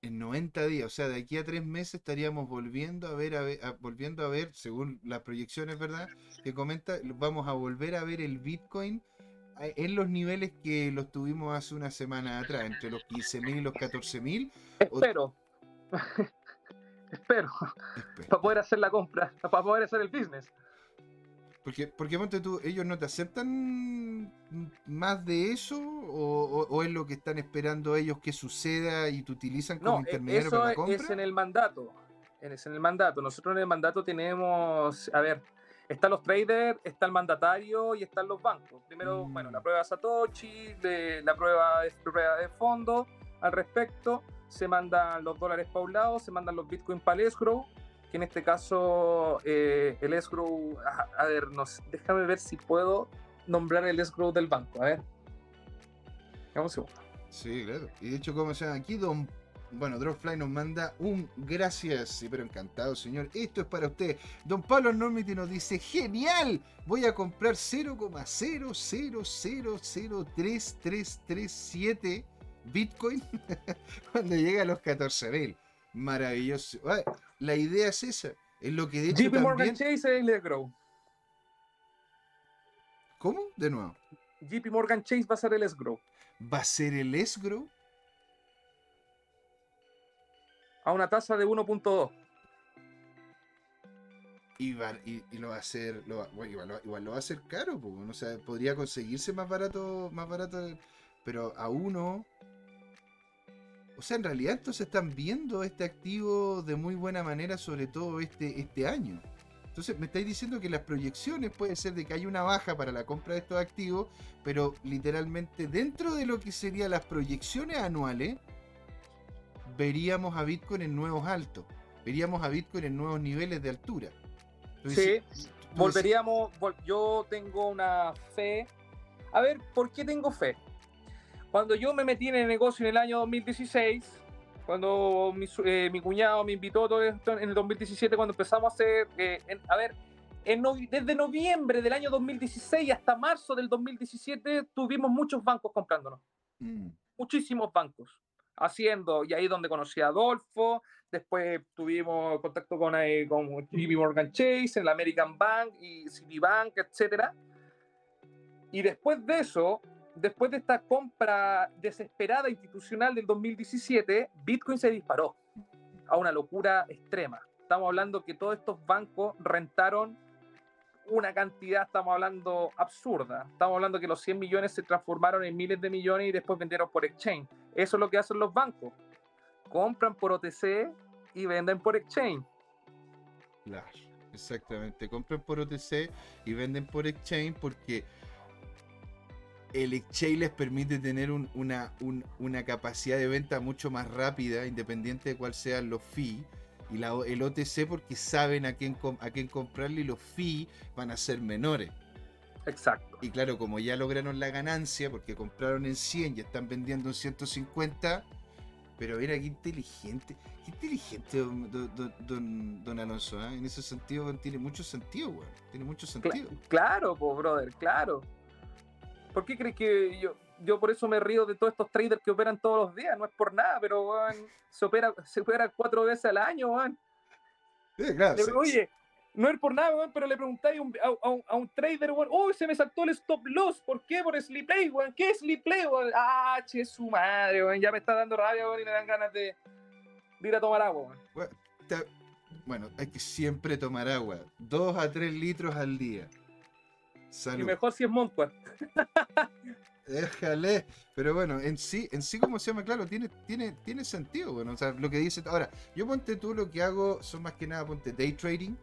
En 90 días, o sea, de aquí a tres meses estaríamos volviendo a ver, volviendo a ver, según las proyecciones, ¿verdad? Que comenta, vamos a volver a ver el Bitcoin en los niveles que los tuvimos hace una semana atrás, entre los 15.000 y los 14.000. Espero. Espero. Para poder hacer la compra, para poder hacer el business. Porque, porque ponte tú, ellos no te aceptan más de eso o, es lo que están esperando ellos que suceda y te utilizan como no, intermediario para la compra. Es en el mandato. Es en el mandato. Nosotros en el mandato tenemos, a ver, están los traders, está el mandatario y están los bancos. Primero, bueno, la mm. prueba Satoshi, de, la prueba de, prueba de fondo al respecto. Se mandan los dólares paulados, se mandan los bitcoin para escrow que en este caso eh, el escrow, a, ver, déjame ver si puedo nombrar el escrow del banco, a ver. Vamos a Sí, claro. Y de hecho, como se aquí, don bueno, Dropfly nos manda un gracias, sí, pero encantado, señor. Esto es para usted. Don Pablo Normity nos dice: ¡Genial! Voy a comprar 0,00033337 Bitcoin cuando llegue a los 14.000. Maravilloso. la idea es esa. Es lo que de hecho JP Morgan Chase es el escrow. ¿Cómo? De nuevo. JP Morgan Chase va a ser el escrow. ¿Va a ser el escrow? A una tasa de 1.2. Y, y, lo va a hacer, igual, lo va a hacer caro, o sea, podría conseguirse más barato, más barato, pero a uno o sea, en realidad entonces están viendo este activo de muy buena manera, sobre todo este, este año. Entonces me estáis diciendo que las proyecciones puede ser de que hay una baja para la compra de estos activos, pero literalmente dentro de lo que serían las proyecciones anuales, veríamos a Bitcoin en nuevos altos, veríamos a Bitcoin en nuevos niveles de altura. sí, volveríamos, yo tengo una fe. A ver, ¿por qué tengo fe? Cuando yo me metí en el negocio en el año 2016, cuando mi, eh, mi cuñado me invitó todo esto en el 2017, cuando empezamos a hacer, eh, a ver, en desde noviembre del año 2016 hasta marzo del 2017 tuvimos muchos bancos comprándonos. Mm. Muchísimos bancos haciendo, y ahí donde conocí a Adolfo, después tuvimos contacto con, eh, con JP Morgan Chase, en el American Bank y Citibank, etc. Y después de eso, después de esta compra desesperada institucional del 2017, Bitcoin se disparó a una locura extrema. Estamos hablando que todos estos bancos rentaron una cantidad, estamos hablando absurda. Estamos hablando que los 100 millones se transformaron en miles de millones y después vendieron por exchange. Eso es lo que hacen los bancos. Compran por OTC y venden por exchange. Claro, exactamente. Compran por OTC y venden por exchange porque el exchange les permite tener un- una, un- una capacidad de venta mucho más rápida, independiente de cuál sean los fees. Y la, el OTC porque saben a quién, com- a quién comprarle y los fees van a ser menores. Exacto. Y claro, como ya lograron la ganancia, porque compraron en 100 y están vendiendo en 150, pero mira qué inteligente, qué inteligente don, don- don- don- don Alonso, ¿ah? en ese sentido tiene mucho sentido, weón, tiene mucho Cla- sentido. claro, pues, brother, claro. ¿Por qué crees que yo, yo por eso me río de todos estos traders que operan todos los días? No es por nada, pero se opera, se opera cuatro veces al año, weón. Eh, claro, Le- oye, no es por nada, weón, pero le preguntáis a un, a, a un, a un trader, weón, oh, se me saltó el stop loss, ¿por qué? Por sleep play, weón, ¿qué es sleep play, weón? Ah, che, su madre, weón, ya me está dando rabia, weón, y me dan ganas de, de ir a tomar agua, weón. ta- bueno, hay que siempre tomar agua, 2 a 3 litros al día. Y Salud. mejor si es Montquart. Déjale. Pero bueno, en sí, en sí, como se llama, claro, tiene, tiene, tiene sentido, bueno, o sea, lo que dice. Ahora, yo ponte tú lo que hago son más que nada, ponte day trading.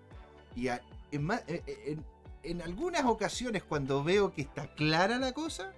Y a- en, eh, eh, en- en algunas ocasiones, cuando veo que está clara la cosa,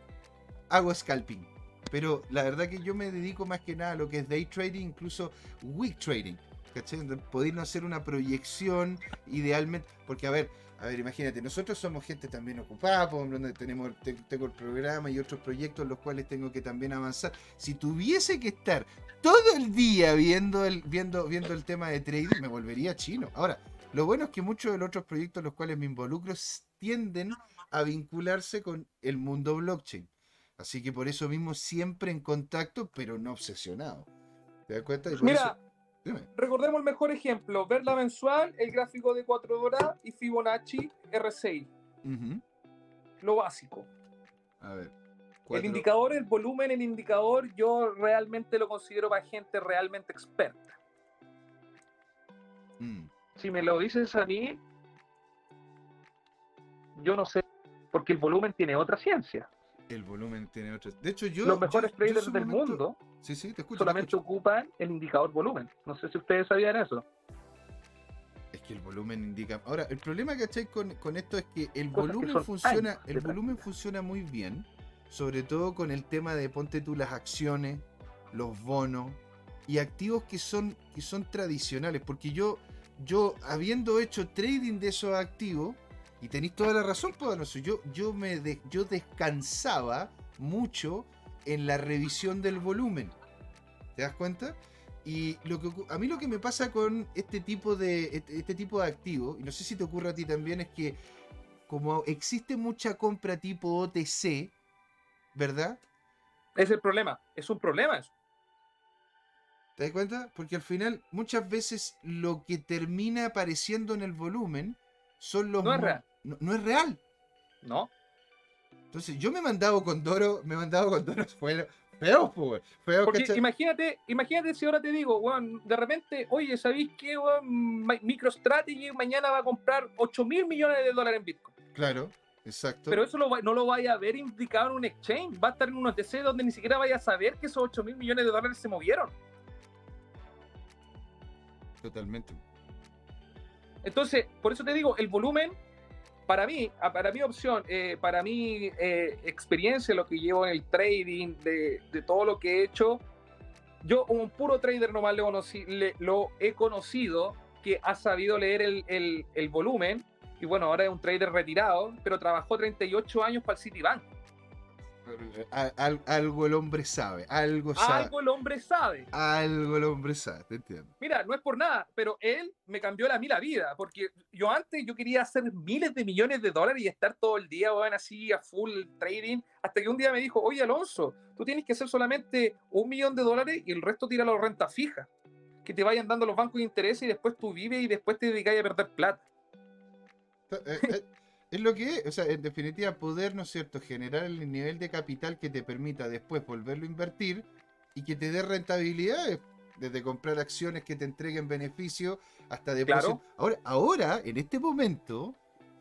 hago scalping. Pero la verdad que yo me dedico más que nada a lo que es day trading, incluso week trading. ¿Cachai? Donde Poder hacer una proyección idealmente. Porque, a ver, a ver, imagínate, nosotros somos gente también ocupada, por ejemplo, donde tenemos, te- tengo el programa y otros proyectos en los cuales tengo que también avanzar. Si tuviese que estar todo el día viendo el, viendo, viendo el tema de trading, me volvería chino. Ahora, lo bueno es que muchos de los otros proyectos en los cuales me involucro tienden a vincularse con el mundo blockchain. Así que por eso mismo siempre en contacto, pero no obsesionado. ¿Te das cuenta? Y por Mira, eso- dime. recordemos el mejor ejemplo, ver la mensual, el gráfico de 4 horas y Fibonacci R6, Ujú. lo básico. A ver. El indicador, el volumen, el indicador, yo realmente lo considero para gente realmente experta. Mm. Si me lo dices a mí, yo no sé, porque el volumen tiene otra ciencia. El volumen tiene otro. De hecho, yo. Los mejores yo- traders del momento- mundo Sí, sí, te escucho. te solamente ocupan el indicador volumen. No sé si ustedes sabían eso. Es que el volumen indica. Ahora, el problema, ¿cachai? Con, con esto es que el Cosas volumen funciona. El volumen práctica. funciona muy bien. Sobre todo con el tema de ponte tú las acciones, los bonos y activos que son, que son tradicionales. Porque yo, yo, habiendo hecho trading de esos activos, y tenéis toda la razón, Poderoso, yo, yo, me de- yo descansaba mucho en la revisión del volumen. ¿Te das cuenta? Y lo que, a mí lo que me pasa con este tipo de este, este tipo de activos, y no sé si te ocurre a ti también, es que como existe mucha compra tipo OTC, ¿verdad? Es el problema. Es un problema eso. ¿Te das cuenta? Porque al final muchas veces lo que termina apareciendo en el volumen son los... No es real. No, no es real. ¿No? Entonces yo me he mandado con Doro, me he mandado con Doro fue feo, pues, feo, Porque ¿cachai? imagínate, imagínate si ahora te digo, weón, de repente, oye, ¿sabéis qué, weón? MicroStrategy mañana va a comprar 8 mil millones de dólares en Bitcoin. Claro, exacto. Pero eso lo no lo vaya a ver indicado en un exchange. Va a estar en un OTC donde ni siquiera vaya a saber que esos 8 mil millones de dólares se movieron. Totalmente. Entonces, por eso te digo, el volumen, para mí, para mi opción, eh, para mi eh, experiencia, lo que llevo en el trading, de, de todo lo que he hecho, yo un puro trader nomás le conocí- le- lo he conocido que ha sabido leer el, el- el volumen. Y bueno, ahora es un trader retirado, pero trabajó 38 años para el Citibank. Al- algo el hombre sabe, algo sabe. Algo el hombre sabe. Algo el hombre sabe, te entiendo. Mira, no es por nada, pero él me cambió la, a mí la vida, porque yo antes yo quería hacer miles de millones de dólares y estar todo el día, weón, así a full trading, hasta que un día me dijo, oye Alonso, tú tienes que hacer solamente un millón de dólares y el resto tira a renta fija, que te vayan dando los bancos de interés y después tú vives y después te dedicas a perder plata. Es lo que es, o sea, en definitiva, poder, ¿no es cierto?, generar el nivel de capital que te permita después volverlo a invertir y que te dé rentabilidades, desde comprar acciones que te entreguen beneficio hasta depósitos. Claro. Ahora, ahora, en este momento,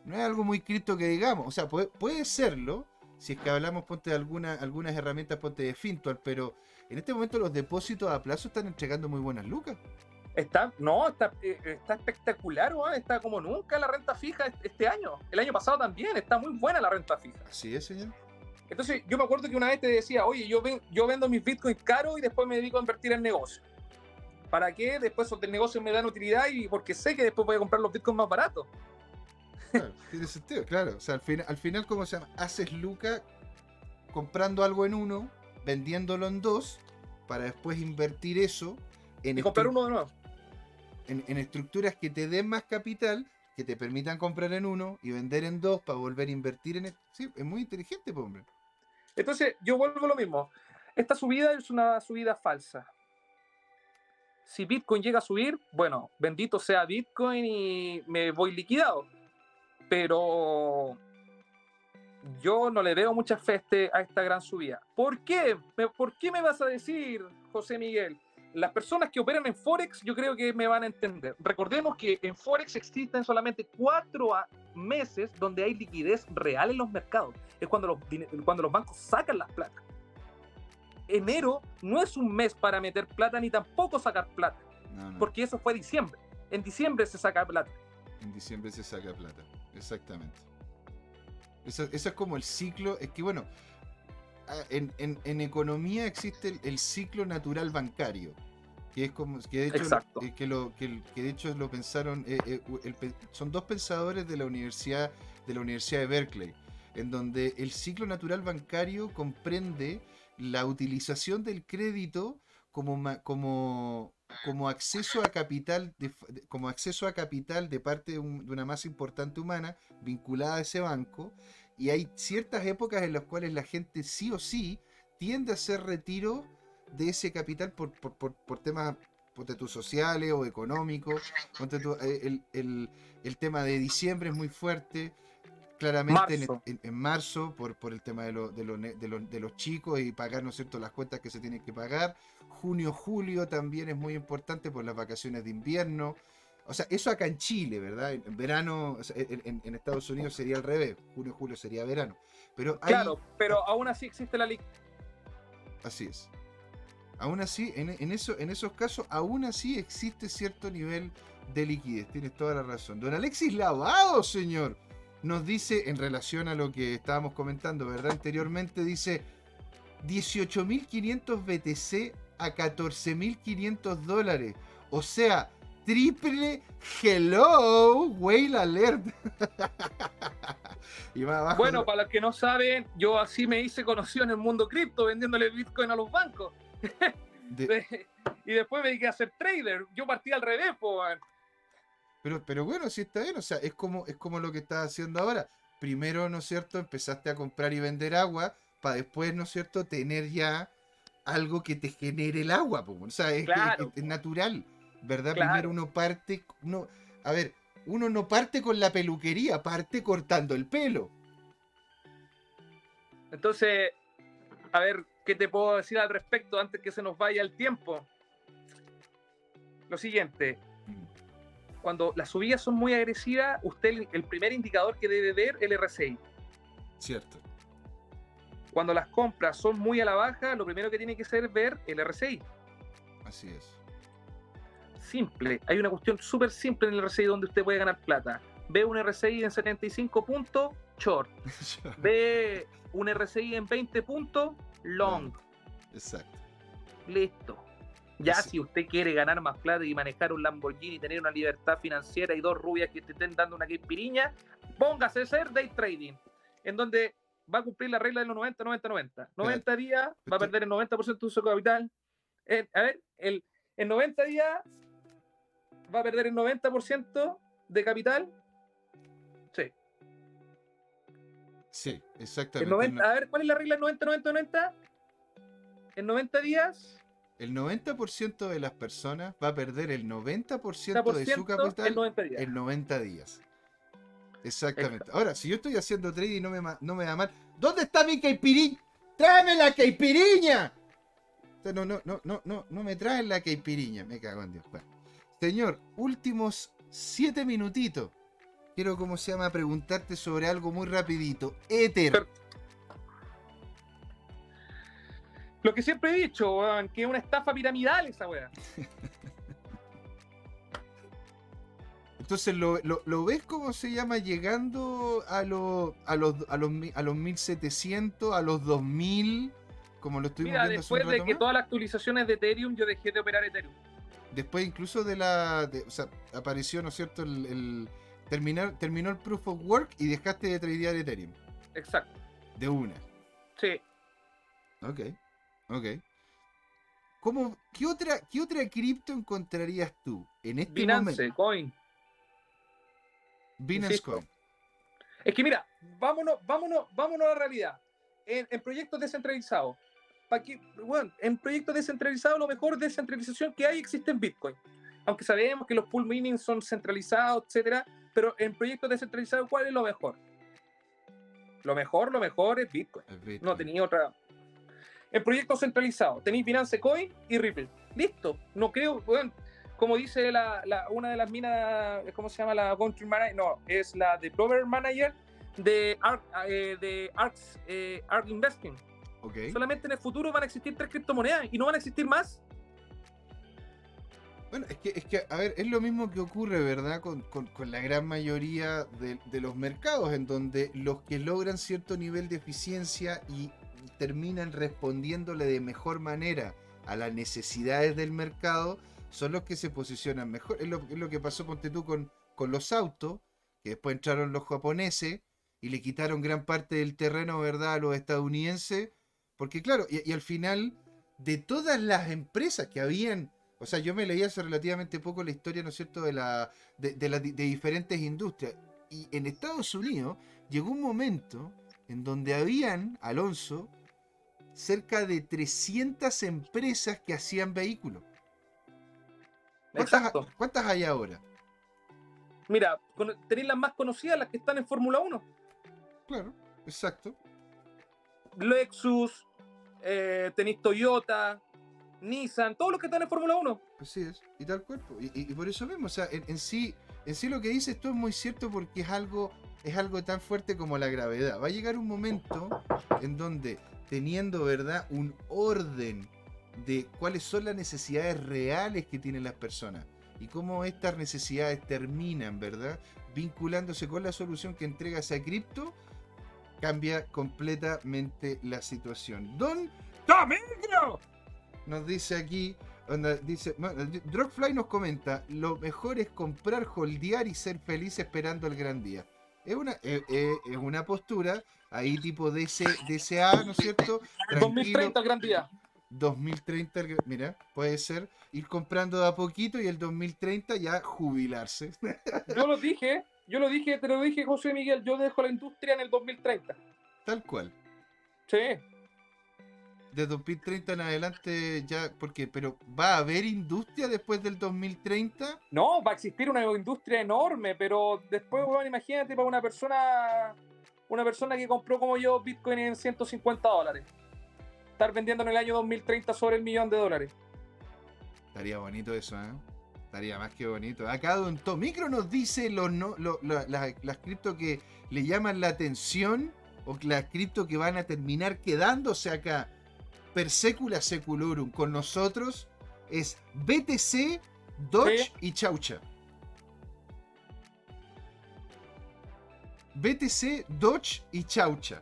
no es algo muy cripto que digamos, o sea, puede, puede serlo, si es que hablamos, ponte de alguna, algunas herramientas, ponte de Fintual, pero en este momento los depósitos a plazo están entregando muy buenas lucas. Está, no, está, eh, está espectacular, weón, está como nunca la renta fija este año. El año pasado también, está muy buena la renta fija. Así es, señor. Entonces, yo me acuerdo que una vez te decía, oye, yo, ven, yo vendo mis bitcoins caros y después me dedico a invertir en negocio. ¿Para qué? Después del negocio me dan utilidad y porque sé que después voy a comprar los bitcoins más baratos. Claro, tiene sentido, claro. O sea, al, final, al final, ¿cómo se llama? Haces Luca comprando algo en uno, vendiéndolo en dos, para después invertir eso en, y comprar uno de nuevo. En, estructuras que te den más capital, que te permitan comprar en uno y vender en dos para volver a invertir en... Sí, es muy inteligente, pues, hombre. Entonces, yo vuelvo a lo mismo. Esta subida es una subida falsa. Si Bitcoin llega a subir, bueno, bendito sea Bitcoin y me voy liquidado. Pero yo no le veo mucha fe a esta gran subida. ¿Por qué? ¿Por qué me vas a decir, José Miguel? Las personas que operan en Forex yo creo que me van a entender. Recordemos que en Forex existen solamente cuatro meses donde hay liquidez real en los mercados. Es cuando los, cuando los bancos sacan las plata. Enero no es un mes para meter plata ni tampoco sacar plata. No, no. Porque eso fue diciembre. En diciembre se saca plata. En diciembre se saca plata, exactamente. Eso, eso es como el ciclo. Es que bueno, en, en, en economía existe el, el, ciclo natural bancario. Que es como. Que de hecho, Exacto. Eh, que, lo, que, que, de hecho lo pensaron. Eh, eh, el, son dos pensadores de la universidad. De la Universidad de Berkeley. En donde el ciclo natural bancario comprende la utilización del crédito como, como, como acceso a capital de, como acceso a capital de parte de, un, de, una masa importante humana vinculada a ese banco y hay ciertas épocas en las cuales la gente sí o sí tiende a hacer retiro de ese capital por, por, por, por temas sociales o económicos eh, el, el, el, tema de diciembre es muy fuerte claramente marzo. En, en, en, marzo por, por el tema de, lo, de, lo, de, lo, de, los chicos y pagar ¿no es cierto? las cuentas que se tienen que pagar junio julio también es muy importante por las vacaciones de invierno o sea eso acá en Chile verdad en verano en, en, Estados Unidos sería al revés junio julio sería verano. Pero hay, claro pero aún así existe la ley. Así es. Aún así en, en, eso, en esos casos aún así existe cierto nivel de liquidez. Tienes toda la razón. Don Alexis Lavado señor nos dice en relación a lo que estábamos comentando, ¿verdad? Anteriormente dice 18.500 BTC a 14.500 dólares. O sea, triple hello, whale alert. y más abajo, bueno, para los que no saben, yo así me hice conocido en el mundo cripto vendiéndole Bitcoin a los bancos. De... y después me dediqué a ser trader. Yo partí al revés, pues. Pero, pero bueno, sí está bien, o sea, es como, es como lo que estás haciendo ahora. Primero, ¿no es cierto?, empezaste a comprar y vender agua para después, ¿no es cierto?, tener ya algo que te genere el agua. Po. O sea, es, claro. es, es natural, ¿verdad? Claro. Primero uno parte, uno, a ver, uno no parte con la peluquería, parte cortando el pelo. Entonces, a ver, ¿qué te puedo decir al respecto antes que se nos vaya el tiempo? Lo siguiente, cuando las subidas son muy agresivas, usted el, primer indicador que debe ver el RSI. Cierto. Cuando las compras son muy a la baja, lo primero que tiene que ser ver el RSI. Así es. Simple. Hay una cuestión súper simple en el RSI donde usted puede ganar plata. Ve un RSI en 75 puntos, short. Ve un RSI en 20 puntos, long. Exacto. Listo. Ya si usted quiere ganar más plata y manejar un Lamborghini y tener una libertad financiera y dos rubias que te estén dando una piriña, póngase a hacer day trading, en donde va a cumplir la regla de los 90, 90, 90. 90 días va a perder el 90% de su capital. En, a ver, el, en 90 días va a perder el 90% de capital. Sí. Sí, exactamente. 90, a ver, ¿cuál es la regla 90, 90, 90? En 90 días el 90% de las personas va a perder el 90% de su capital en 90 días. En 90 días. Exactamente. Exacto. Ahora, si yo estoy haciendo trading y no me, no me da mal, ¿dónde está mi caipiriña? ¡Tráeme la caipiriña! No, no, no, no, no, no me traen la caipiriña. Me cago en Dios. Bueno. Señor, últimos 7 minutitos. Quiero, ¿cómo se llama? Preguntarte sobre algo muy rapidito. Ether. Pero Lo que siempre he dicho, weón, que es una estafa piramidal esa weá. entonces lo, lo- lo ves como se llama llegando a, lo- a, los, a, los, a los 1700, a los 2000, como lo estuvimos Mira, viendo hace un después de rato que más? todas las actualizaciones de Ethereum, yo dejé de operar Ethereum. Después incluso de la... de- o sea, apareció, ¿no es cierto? El, el- terminar, terminó el Proof of Work y dejaste de tradear Ethereum. Exacto. De una. Sí. Ok, ok. ¿Cómo, qué, otra, ¿Qué otra cripto encontrarías tú en este Binance, momento? Coin. Binance insisto. Coin. Es que mira, vámonos, vámonos, vámonos a la realidad. En, en proyectos descentralizados. ¿Pa' qué? Bueno, en proyectos descentralizados, lo mejor descentralización que hay existe en Bitcoin. Aunque sabemos que los pool mining son centralizados, etcétera, pero en proyectos descentralizados, ¿cuál es lo mejor? Lo mejor, lo mejor es Bitcoin. Bitcoin. No tenía otra. En proyectos centralizados, tenéis Binance Coin y Ripple. Listo. No creo, bueno, como dice la, la- una de las minas, ¿cómo se llama la country manager? No, es la developer manager de Ark, eh, de Arks, eh, Ark Investing. Solamente en el futuro van a existir tres criptomonedas y no van a existir más. Bueno, es que, es que, a ver, es lo mismo que ocurre, ¿verdad? Con, con- con la gran mayoría de, de los mercados, en donde los que logran cierto nivel de eficiencia y terminan respondiéndole de mejor manera a las necesidades del mercado, son los que se posicionan mejor. Es lo, es lo que pasó, ponte tú, con, con los autos, que después entraron los japoneses y le quitaron gran parte del terreno, ¿verdad?, a los estadounidenses. Porque claro, y, y al final, de todas las empresas que habían o sea, yo me leí hace relativamente poco la historia, ¿no es cierto?, de, la, de, de de diferentes industrias. Y en Estados Unidos llegó un momento en donde habían, Alonso, cerca de 300 empresas que hacían vehículos. ¿Cuántas, cuántas hay ahora? Mira, tenéis las más conocidas, las que están en Fórmula 1. Claro, exacto. Lexus, eh, tenéis Toyota, Nissan, todos los que están en Fórmula 1. Así es, y tal cuerpo. Y, por eso mismo, o sea, en, sí, en sí lo que dices esto es muy cierto porque es algo, es algo tan fuerte como la gravedad. Va a llegar un momento en donde, teniendo, ¿verdad?, un orden de cuáles son las necesidades reales que tienen las personas y cómo estas necesidades terminan, ¿verdad?, vinculándose con la solución que entrega esa cripto, cambia completamente la situación. Don Tomigro nos dice aquí, onda, dice, bueno, Drogfly nos comenta, lo mejor es comprar, holdear y ser feliz esperando el gran día. Es una, eh, eh, es una postura ahí tipo DC, DCA, ¿no es cierto? Tranquilo. 2030, el gran día. 2030, el- mira, puede ser ir comprando de a poquito y el 2030 ya jubilarse. Yo lo dije, yo lo dije, te lo dije, José Miguel, yo dejo la industria en el 2030. Tal cual. Sí, De 2030 en adelante ya, porque, pero ¿va a haber industria después del 2030? no, va a existir una industria enorme, pero después, bueno, imagínate para una persona, una persona que compró como yo Bitcoin en 150 dólares. Estar vendiendo en el año 2030 sobre el millón de dólares. Estaría bonito eso, ¿eh? Estaría más que bonito. Acá Don Tomicro nos dice los no, lo- la- la- las cripto que le llaman la atención o las cripto que van a terminar quedándose acá per secula seculorum con nosotros es BTC, Doge Sí. y Chaucha. BTC, Doge y Chaucha.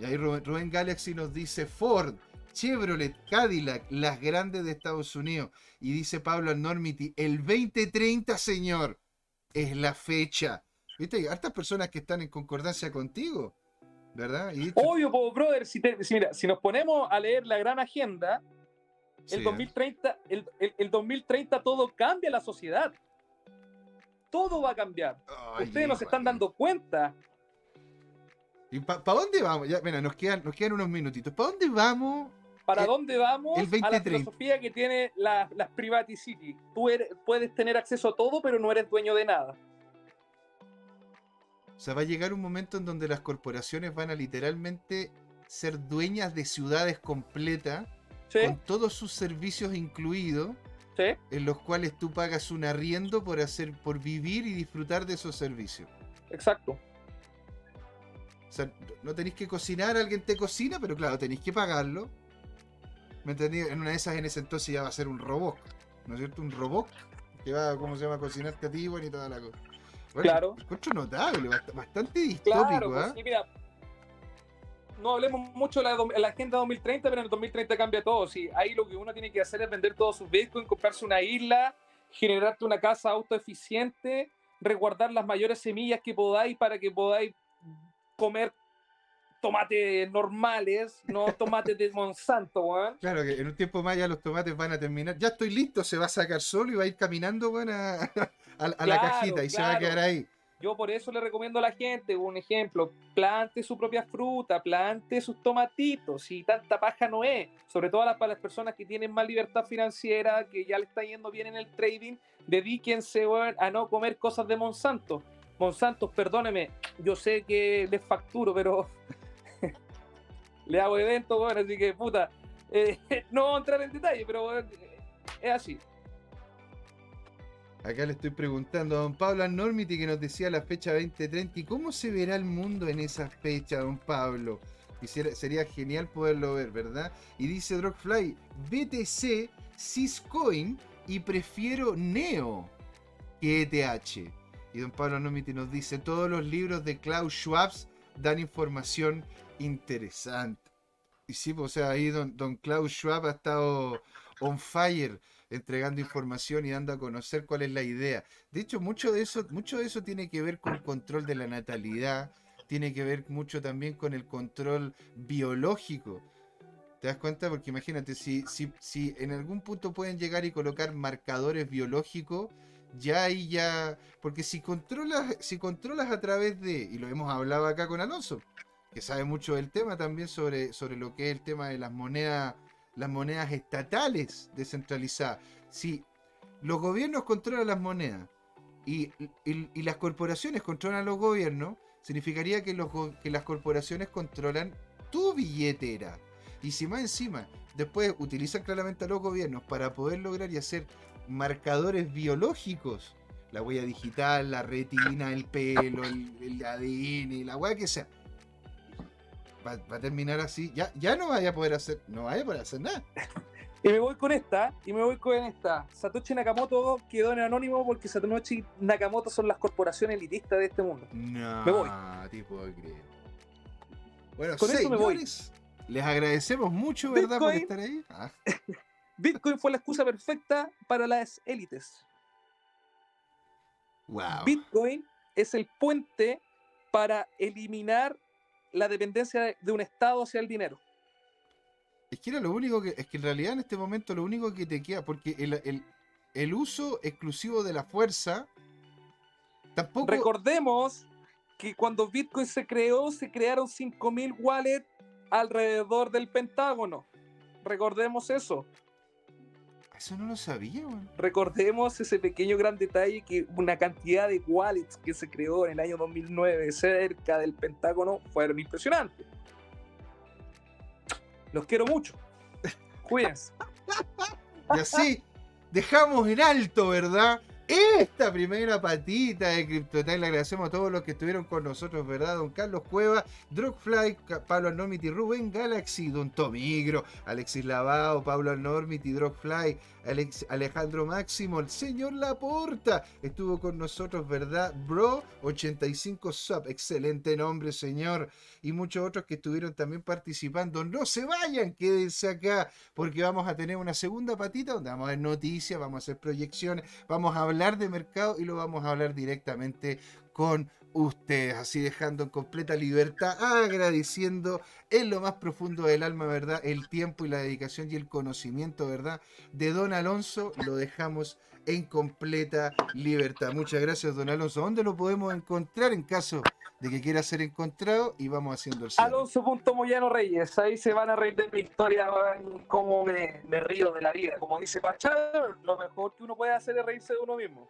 Y ahí Rubén, Rubén Galaxy nos dice Ford, Chevrolet, Cadillac, las grandes de Estados Unidos. Y dice Pablo Enormity, el 2030, señor, es la fecha. ¿Viste? Hay hartas personas que están en concordancia contigo, ¿verdad? Y esto- Obvio, po, brother, si, te- si mira, si nos ponemos a leer la gran agenda, el ¿eh? 2030, el, el- el 2030 todo cambia la sociedad. Todo va a cambiar. Ay, Ustedes no se están dando cuenta. ¿Y para dónde vamos? Ya, mira, nos quedan, nos quedan unos minutitos. ¿Para dónde vamos? ¿Para El- dónde vamos? el A la 2030. filosofía que tiene la- las Privaticity. Tú eres- puedes tener acceso a todo, pero no eres dueño de nada. O sea, va a llegar un momento en donde las corporaciones van a literalmente ser dueñas de ciudades completas, ¿Sí? con todos sus servicios incluidos, ¿Sí? en los cuales tú pagas un arriendo por hacer, por vivir y disfrutar de esos servicios. Exacto. O sea, no tenéis que cocinar, alguien te cocina, pero claro, tenéis que pagarlo. ¿Me entendí? En una de esas, en ese entonces ya va a ser un robot. ¿No es cierto? Un robot. que va, ¿cómo se llama? A cocinarte a ti, bueno, y toda la cosa. Bueno, Claro. Encuentro notable, bast- bastante distópico, Claro, pues, ¿ah? sí, mira, no hablemos mucho de la, la agenda 2030, pero en el 2030 cambia todo. Sí, ahí lo que uno tiene que hacer es vender todos sus bitcoins, comprarse una isla, generarte una casa autoeficiente, resguardar las mayores semillas que podáis para que podáis comer tomates normales, no tomates de Monsanto, weón. Claro que en un tiempo más ya los tomates van a terminar. Ya estoy listo, se va a sacar solo y va a ir caminando bueno, a, a- a la cajita y se va a quedar ahí. Yo por eso le recomiendo a la gente, un ejemplo, plante su propia fruta, plante sus tomatitos, y tanta paja no es, sobre todo para las personas que tienen más libertad financiera, que ya le está yendo bien en el trading, dedíquense weón, a no comer cosas de Monsanto. Monsanto, perdóneme, yo sé que les facturo, pero le hago eventos, bueno, así que puta, eh, no voy a entrar en detalle, pero weón, es así. Acá le estoy preguntando a don Pablo Normity que nos decía la fecha 2030 y cómo se verá el mundo en esa fecha, don Pablo. Quisiera, sería genial poderlo ver, ¿verdad? Y dice Drogfly, BTC, Syscoin y prefiero Neo que ETH. Y don Pablo Normity nos dice, todos los libros de Klaus Schwab dan información interesante. Y sí, pues, o sea, ahí don, don Klaus Schwab ha estado on fire entregando información y dando a conocer cuál es la idea. De hecho, mucho de eso, mucho de eso tiene que ver con control de la natalidad, tiene que ver mucho también con el control biológico. ¿Te das cuenta? Porque imagínate, si, si, si en algún punto pueden llegar y colocar marcadores biológicos, ya ahí ya. Porque si controlas, si controlas a través de. Y lo hemos hablado acá con Alonso, que sabe mucho del tema también sobre, sobre lo que es el tema de las monedas las monedas estatales descentralizadas. Si los gobiernos controlan las monedas y, y- las corporaciones controlan los gobiernos, significaría que, los, que las corporaciones controlan tu billetera. Y si más encima, después utilizan claramente a los gobiernos para poder lograr y hacer marcadores biológicos, la huella digital, la retina, el pelo, el, el ADN, la hueá que sea, va, va a terminar así. Ya, ya no vaya a poder hacer, no vaya a poder hacer nada. Y me voy con esta, y me voy con esta. Satoshi Nakamoto quedó en anónimo porque Satoshi Nakamoto son las corporaciones elitistas de este mundo. No, Me voy. tipo de. Bueno, Con eso me voy. señores, les agradecemos mucho, ¿verdad, por estar ahí? Ah, Bitcoin fue la excusa perfecta para las élites. wow. Bitcoin es el puente para eliminar la dependencia de- un Estado hacia el dinero. Es que era lo único que. Es que en realidad en este momento lo único que te queda. Porque el, el- el uso exclusivo de la fuerza. Tampoco. Recordemos que cuando Bitcoin se creó, se crearon 5.000 wallets alrededor del Pentágono. Recordemos eso. Eso no lo sabía, weón. Recordemos ese pequeño gran detalle que una cantidad de wallets que se creó en el año 2009 cerca del Pentágono fueron impresionantes. Los quiero mucho. Cuídense. Y así dejamos en alto, ¿verdad? Esta primera patita de CryptoTime le agradecemos a todos los que estuvieron con nosotros, ¿verdad? Don Carlos Cueva, Drogfly, Pablo Anormity, Rubén Galaxy, Don Tomigro, Alexis Lavao, Pablo Anormity, Drogfly, Alejandro Máximo, el señor Laporta estuvo con nosotros, ¿verdad? Bro 85 Sub, excelente nombre, señor. Y muchos otros que estuvieron también participando. No se vayan, quédense acá porque vamos a tener una segunda patita donde vamos a ver noticias, vamos a hacer proyecciones, vamos a hablar de mercado y lo vamos a hablar directamente con ustedes, así dejando en completa libertad, agradeciendo en lo más profundo del alma, ¿verdad? El tiempo y la dedicación y el conocimiento, ¿verdad? De Don Alonso, lo dejamos en completa libertad. Muchas gracias, Don Alonso. ¿Dónde lo podemos encontrar en caso de que quiera ser encontrado? Y vamos haciendo el. Alonso.moyano Reyes, ahí se van a reír de mi historia, cómo me, me río de la vida. Como dice Pachar, lo mejor que uno puede hacer es reírse de uno mismo.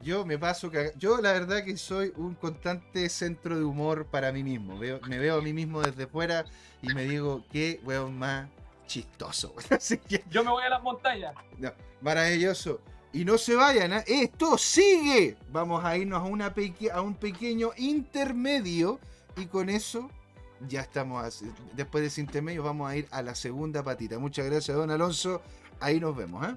Yo me paso caga- Yo la verdad que soy un constante centro de humor para mí mismo. Veo, me veo a mí mismo desde fuera y me digo, qué weón más chistoso. Así que, Yo me voy a las montañas. no, maravilloso. Y no se vayan, ¿ah? esto sigue. Vamos a irnos a, una peque- a un pequeño intermedio y con eso ya estamos. así- Después de ese intermedio vamos a ir a la segunda patita. Muchas gracias, don Alonso. Ahí nos vemos, ¿ah?